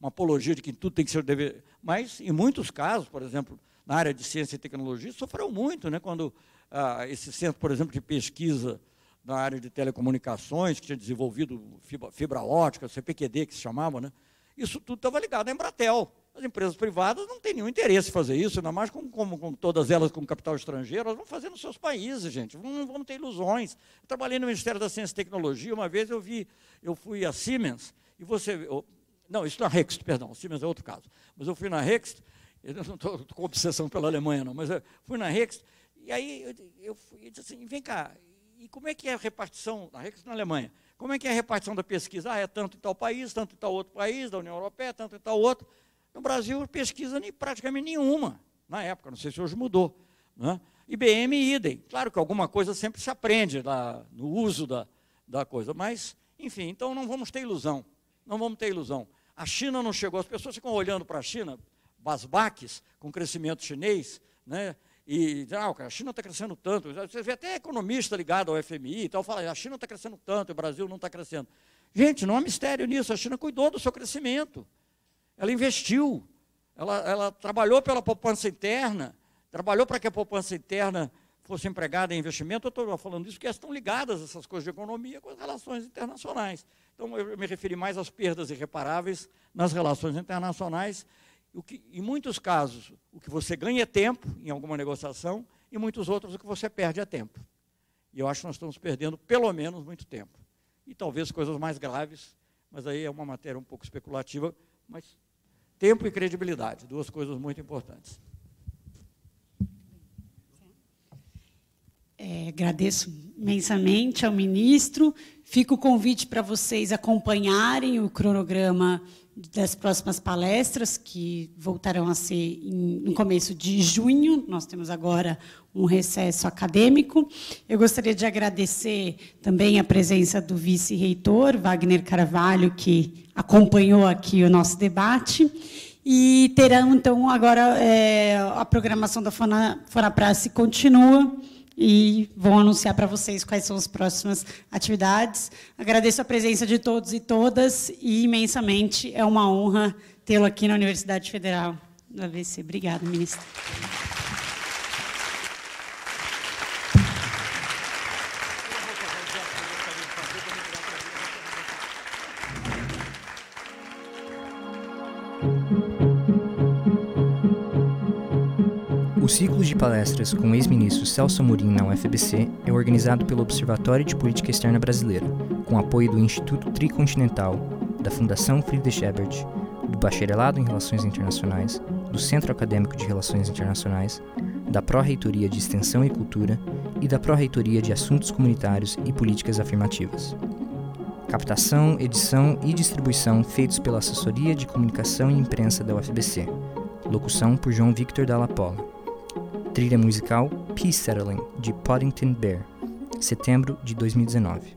uma apologia de que tudo tem que ser dever. Mas, em muitos casos, por exemplo, na área de ciência e tecnologia, sofreu muito, né, quando ah, esse centro, por exemplo, de pesquisa na área de telecomunicações, que tinha desenvolvido fibra, fibra ótica, CPQD, que se chamava, né, isso tudo estava ligado à Embratel. As empresas privadas não têm nenhum interesse em fazer isso, ainda mais com, com, com todas elas com capital estrangeiro, elas vão fazer nos seus países, gente. Não vamos ter ilusões. Eu trabalhei no Ministério da Ciência e Tecnologia, uma vez eu vi, eu fui a Siemens, e você. Eu, não, isso na Rext, perdão, Siemens é outro caso. Mas eu fui na Rext, eu não estou com obsessão pela Alemanha, não, mas eu fui na Rext, e aí eu, eu, fui, eu disse assim, vem cá, e como é que é a repartição, na Rext na Alemanha, como é que é a repartição da pesquisa? Ah, é tanto em tal país, tanto em tal outro país, da União Europeia, tanto em tal outro. No Brasil, pesquisa nem, praticamente nenhuma, na época, não sei se hoje mudou. Né? IBM idem. Claro que alguma coisa sempre se aprende lá, no uso da, da coisa, mas, enfim, então não vamos ter ilusão. Não vamos ter ilusão. A China não chegou, as pessoas ficam olhando para a China, basbaques, com crescimento chinês, né? E ah, a China está crescendo tanto. Você vê até economista ligado ao FMI e tal, fala, a China está crescendo tanto, o Brasil não está crescendo. Gente, não há mistério nisso, a China cuidou do seu crescimento. Ela investiu, ela, ela trabalhou pela poupança interna, trabalhou para que a poupança interna fosse empregada em investimento. Eu estou falando isso porque estão ligadas essas coisas de economia com as relações internacionais. Então, eu me referi mais às perdas irreparáveis nas relações internacionais. O que, em muitos casos, o que você ganha é tempo em alguma negociação, e muitos outros, o que você perde é tempo. E eu acho que nós estamos perdendo, pelo menos, muito tempo. E talvez coisas mais graves, mas aí é uma matéria um pouco especulativa, mas Tempo e credibilidade, duas coisas muito importantes. É, agradeço imensamente ao ministro. Fica o convite para vocês acompanharem o cronograma das próximas palestras, que voltarão a ser no começo de junho. Nós temos agora um recesso acadêmico. Eu gostaria de agradecer também a presença do vice-reitor, Wagner Carvalho, que acompanhou aqui o nosso debate. E terão, então, agora é, a programação da Fona, Fonaprace continua e vão anunciar para vocês quais são as próximas atividades. Agradeço a presença de todos e todas e imensamente é uma honra tê-lo aqui na Universidade Federal do ABC. Obrigada, ministro. O ciclo de palestras com o ex-ministro Celso Amorim na UFBC é organizado pelo Observatório de Política Externa Brasileira, com apoio do Instituto Tricontinental, da Fundação Friedrich Ebert, do Bacharelado em Relações Internacionais, do Centro Acadêmico de Relações Internacionais, da Pró-Reitoria de Extensão e Cultura e da Pró-Reitoria de Assuntos Comunitários e Políticas Afirmativas. Captação, edição e distribuição feitos pela Assessoria de Comunicação e Imprensa da UFBC. Locução por João Victor Dalla Pola. Trilha musical Peace Settling, de Poddington Bear, setembro de 2019.